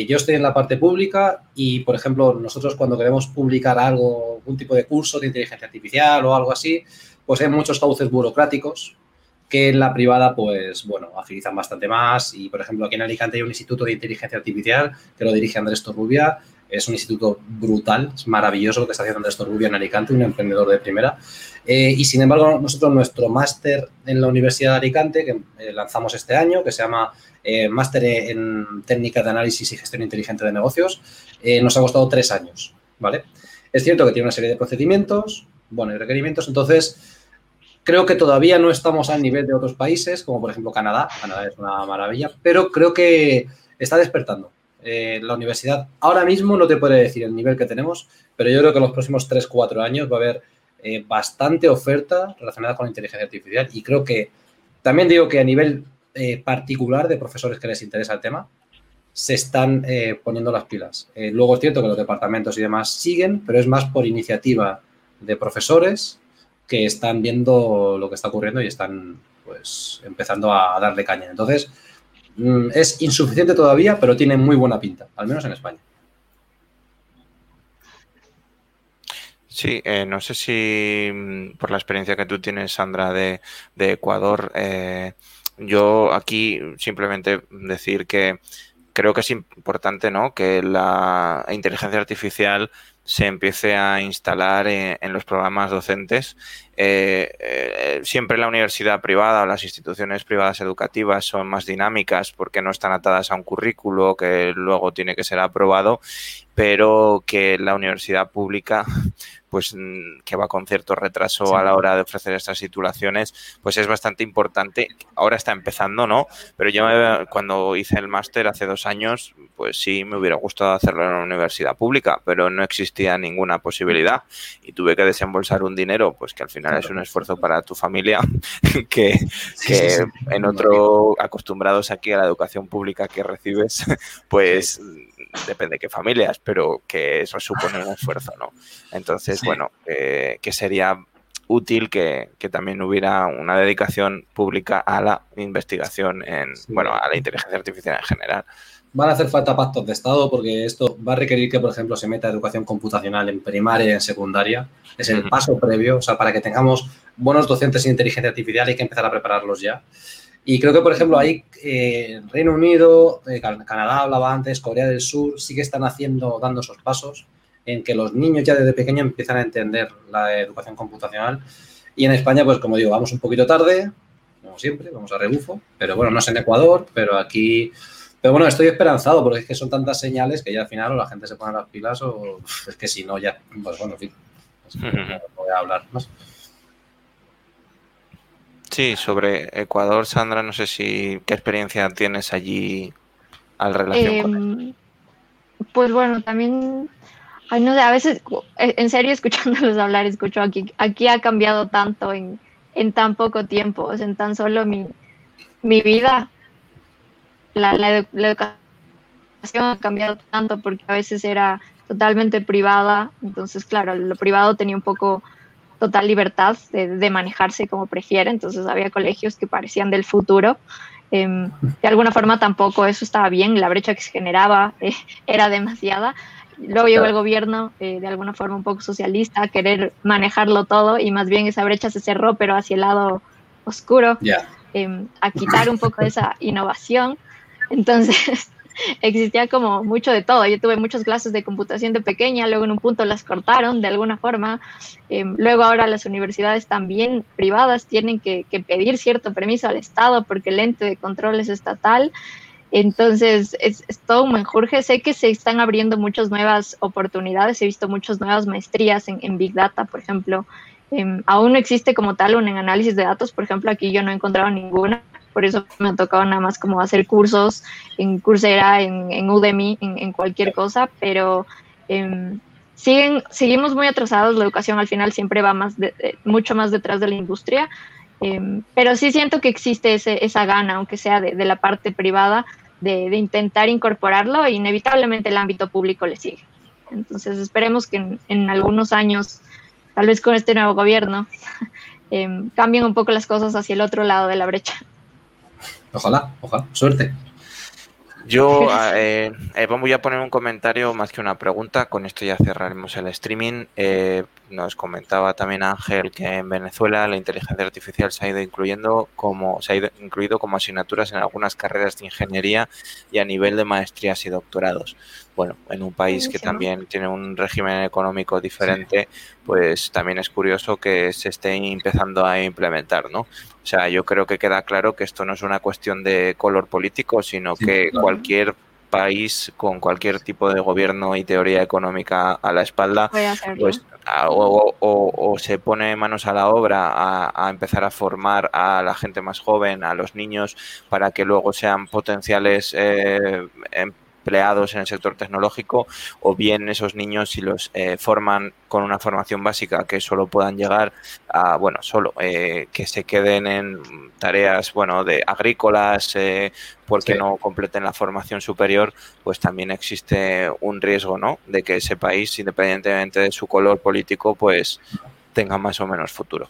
yo estoy en la parte pública y, por ejemplo, nosotros cuando queremos publicar algo, algún tipo de curso de inteligencia artificial o algo así, pues hay muchos cauces burocráticos que en la privada, pues, bueno, agilizan bastante más. Y, por ejemplo, aquí en Alicante hay un instituto de inteligencia artificial que lo dirige Andrés Torrubia. Es un instituto brutal, es maravilloso lo que está haciendo Andrés Torrubia en Alicante, un emprendedor de primera. Eh, y, sin embargo, nosotros nuestro máster en la Universidad de Alicante, que eh, lanzamos este año, que se llama eh, Máster en Técnica de Análisis y Gestión Inteligente de Negocios, nos ha costado tres años, ¿vale? Es cierto que tiene una serie de procedimientos, bueno, y requerimientos, entonces Creo que todavía no estamos al nivel de otros países, como por ejemplo Canadá. Canadá es una maravilla, pero creo que está despertando. Eh, la universidad ahora mismo no te puede decir el nivel que tenemos, pero yo creo que en los próximos 3-4 años va a haber eh, bastante oferta relacionada con la inteligencia artificial y creo que también digo que a nivel eh, particular de profesores que les interesa el tema, se están poniendo las pilas. luego es cierto que los departamentos y demás siguen, pero es más por iniciativa de profesores que están viendo lo que está ocurriendo y están pues empezando a darle caña. Entonces, mm, es insuficiente todavía, pero tiene muy buena pinta, al menos en España. Sí, eh, no sé si mm, por la experiencia que tú tienes, Sandra, de, Ecuador, eh, yo aquí simplemente decir que creo que es importante ¿no? que la inteligencia artificial se empiece a instalar en, los programas docentes. Eh, eh, siempre la universidad privada o las instituciones privadas educativas son más dinámicas porque no están atadas a un currículo que luego tiene que ser aprobado, pero que la universidad pública pues mm, que va con cierto retraso a la hora de ofrecer estas titulaciones, pues es bastante importante. Ahora está empezando, ¿no? Pero yo cuando hice el máster hace dos años, pues sí me hubiera gustado hacerlo en una universidad pública, pero no existía ninguna posibilidad y tuve que desembolsar un dinero, pues que al final es un esfuerzo para tu familia, que, que en otro, acostumbrados aquí a la educación pública que recibes, pues depende de qué familias, pero que eso supone un esfuerzo, ¿no? Entonces, bueno, que sería útil que, también hubiera una dedicación pública a la investigación en, bueno, a la inteligencia artificial en general. Van a hacer falta pactos de Estado porque esto va a requerir que, por ejemplo, se meta educación computacional en primaria y en secundaria. Es el paso previo, o sea, para que tengamos buenos docentes en inteligencia artificial hay que empezar a prepararlos ya. Y creo que, por ejemplo, ahí eh, Reino Unido, eh, Canadá hablaba antes, Corea del Sur, sí que están haciendo, dando esos pasos en que los niños ya desde pequeños empiezan a entender la educación computacional. Y en España, pues como digo, vamos un poquito tarde, como siempre, vamos a rebufo, pero bueno, no es en Ecuador, pero aquí... Pero bueno, estoy esperanzado porque es que son tantas señales que ya al final o la gente se pone las pilas o es que si no ya, pues bueno, en fin, no voy a hablar más. Sí, sobre Ecuador, Sandra, no sé si qué experiencia tienes allí al relación con em, Pues bueno, también, no sé, a veces, en serio, escuchándolos hablar, escucho aquí, aquí ha cambiado tanto en, en tan poco tiempo, o sea, en tan solo mi, mi vida. La, la, la educación ha cambiado tanto porque a veces era totalmente privada, entonces, claro, lo privado tenía un poco total libertad de, manejarse como prefiere, entonces había colegios que parecían del futuro. Em, de alguna forma tampoco eso estaba bien, la brecha que se generaba eh, era demasiada. Luego llegó el gobierno eh, de alguna forma un poco socialista a querer manejarlo todo y más bien esa brecha se cerró, pero hacia el lado oscuro, em, a quitar un poco de esa innovación. Entonces, existía como mucho de todo. Yo tuve muchas clases de computación de pequeña, luego en un punto las cortaron de alguna forma. Em, luego ahora las universidades también privadas tienen que, pedir cierto permiso al Estado porque el ente de control es estatal. Entonces, es, todo un menjurje. Sé que se están abriendo muchas nuevas oportunidades. He visto muchas nuevas maestrías en, Big Data, por ejemplo. Em, aún no existe como tal un análisis de datos. Por ejemplo, aquí yo no he encontrado ninguna por eso me ha tocado nada más como hacer cursos en Coursera, en, Udemy, en, cualquier cosa, pero em, siguen, seguimos muy atrasados, la educación al final siempre va más mucho más detrás de la industria, em, pero sí siento que existe ese, esa gana, aunque sea de, la parte privada, de, intentar incorporarlo e inevitablemente el ámbito público le sigue. Entonces esperemos que en, algunos años, tal vez con este nuevo gobierno, em, cambien un poco las cosas hacia el otro lado de la brecha. Ojalá, ojalá, suerte. Yo eh, eh, voy a poner un comentario más que una pregunta. Con esto ya cerraremos el streaming. Eh, nos comentaba también Ángel que en Venezuela la inteligencia artificial se ha ido incluyendo como se ha ido incluido como asignaturas en algunas carreras de ingeniería y a nivel de maestrías y doctorados. Bueno, en un país que también tiene un régimen económico diferente, pues también es curioso que se esté empezando a implementar, ¿no? O sea, yo creo que queda claro que esto no es una cuestión de color político, sino que cualquier país con cualquier tipo de gobierno y teoría económica a la espalda, pues o, se pone manos a la obra a, empezar a formar a la gente más joven, a los niños, para que luego sean potenciales eh, empleados en el sector tecnológico o bien esos niños si los eh, forman con una formación básica que solo puedan llegar a, bueno, solo eh, que se queden en tareas, bueno, de agrícolas eh, porque no completen la formación superior, pues también existe un riesgo, ¿no? De que ese país, independientemente de su color político, pues tenga más o menos futuro.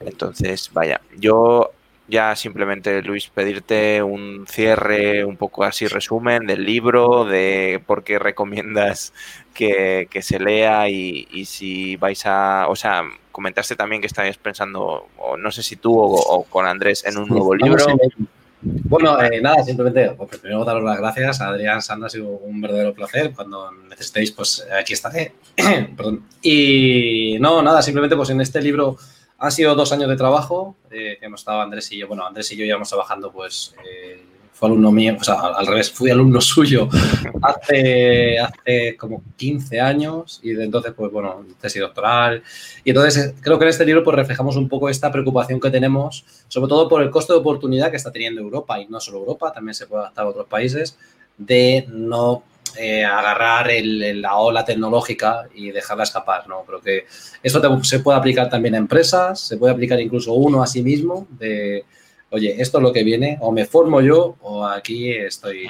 Entonces, vaya, yo ya simplemente, Luis, pedirte un cierre, un poco así resumen del libro, de por qué recomiendas que, se lea y, si vais a, o sea, comentaste también que estáis pensando, o no sé si tú o, con Andrés, en un nuevo libro. Bueno, eh, nada, simplemente, pues primero daros las gracias a Adrián Sandra, ha sido un verdadero placer. Cuando necesitéis, pues aquí estaré. Perdón. Y no, nada, simplemente pues en este libro han sido dos años de trabajo eh, hemos estado Andrés y yo. Bueno, Andrés y yo íbamos trabajando, pues eh, fue alumno mío, o sea, al, revés, fui alumno suyo hace, hace como 15 años y de entonces, pues bueno, tesis doctoral. Y entonces eh, creo que en este libro pues reflejamos un poco esta preocupación que tenemos, sobre todo por el costo de oportunidad que está teniendo Europa y no solo Europa, también se puede adaptar a otros países, de no eh, agarrar la ola tecnológica y dejarla escapar, ¿no? Creo que esto se puede aplicar también a empresas, se puede aplicar incluso uno a sí mismo, de, oye, esto es lo que viene, o me formo yo o aquí estoy,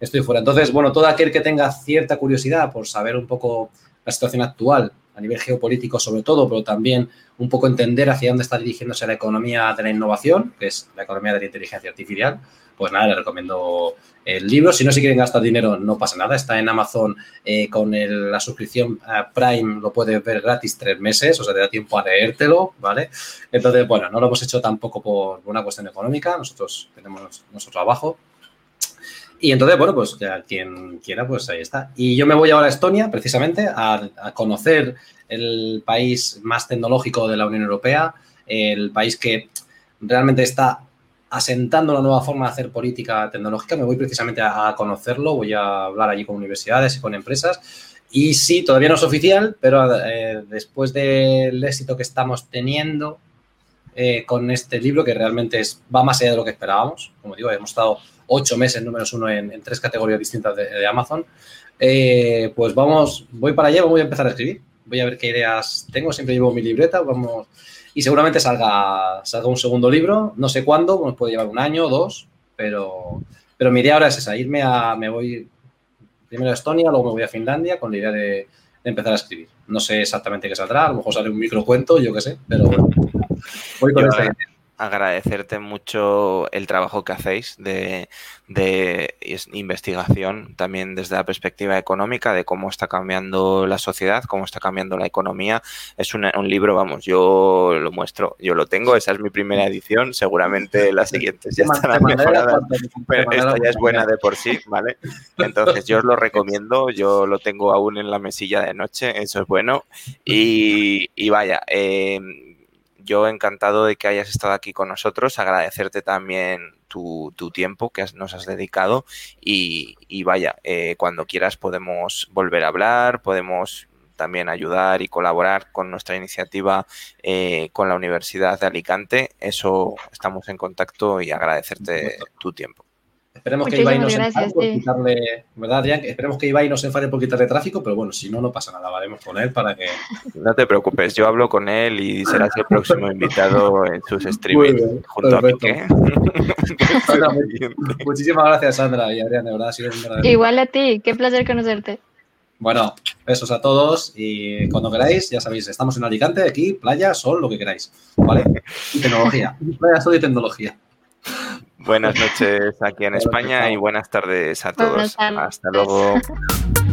estoy fuera. Entonces, bueno, todo aquel que tenga cierta curiosidad por saber un poco la situación actual a nivel geopolítico sobre todo, pero también un poco entender hacia dónde está dirigiéndose la economía de la innovación, que es la economía de la inteligencia artificial, pues nada, le recomiendo el libro. Si no si quieren gastar dinero, no pasa nada. Está en Amazon eh, con la suscripción Prime, lo puedes ver gratis tres meses, o sea, te da tiempo a leértelo, ¿vale? Entonces, bueno, no lo hemos hecho tampoco por una cuestión económica, nosotros tenemos nuestro trabajo. Y entonces, bueno, pues ya quien quiera, pues ahí está. Y yo me voy ahora a Estonia, precisamente, a, a conocer el país más tecnológico de la Unión Europea, el país que realmente está asentando una nueva forma de hacer política tecnológica. Me voy precisamente a, conocerlo, voy a hablar allí con universidades y con empresas. Y sí, todavía no es oficial, pero eh, después del éxito que estamos teniendo eh, con este libro, que realmente es, va más allá de lo que esperábamos, como digo, hemos estado ocho meses números uno en, tres categorías distintas de, Amazon, eh, pues vamos, voy para allá, voy a empezar a escribir, voy a ver qué ideas tengo, siempre llevo mi libreta, vamos y seguramente salga, salga un segundo libro, no sé cuándo, pues puede llevar un año o dos, pero, pero mi idea ahora es esa, irme a, me voy primero a Estonia, luego me voy a Finlandia con la idea de, empezar a escribir. No sé exactamente qué saldrá, a lo mejor sale un microcuento, yo qué sé, pero voy con esta idea agradecerte mucho el trabajo que hacéis de, de, investigación, también desde la perspectiva económica, de cómo está cambiando la sociedad, cómo está cambiando la economía. Es un libro, vamos, yo lo muestro, yo lo tengo, esa es mi primera edición, seguramente las siguientes ya estarán mejoradas, pero esta ya es buena de por sí, ¿vale? Entonces yo os lo recomiendo, yo lo tengo aún en la mesilla de noche, eso es bueno. Y, y vaya, eh, yo encantado de que hayas estado aquí con nosotros, agradecerte también tu, tiempo que nos has dedicado y, vaya, eh, cuando quieras podemos volver a hablar, podemos también ayudar y colaborar con nuestra iniciativa eh, con la Universidad de Alicante. Eso estamos en contacto y agradecerte tu tiempo. Esperemos que Ibai no se enfade por quitarle, ¿verdad, Adrián? Esperemos que Ibai no se enfade por quitarle tráfico, pero bueno, si no, no pasa nada, haremos con él para que... No te preocupes, yo hablo con él y serás el próximo invitado en sus streamings junto a Piqué. muchísimas gracias, Sandra y Adrián, de verdad ha sido un verdadero... Igual a ti, qué placer conocerte. Bueno, besos a todos y cuando queráis, ya sabéis, estamos en Alicante, aquí, playa, sol, lo que queráis, ¿vale? Y tecnología, playa, sol y tecnología. Buenas noches aquí en España y buenas tardes a todos. Hasta luego.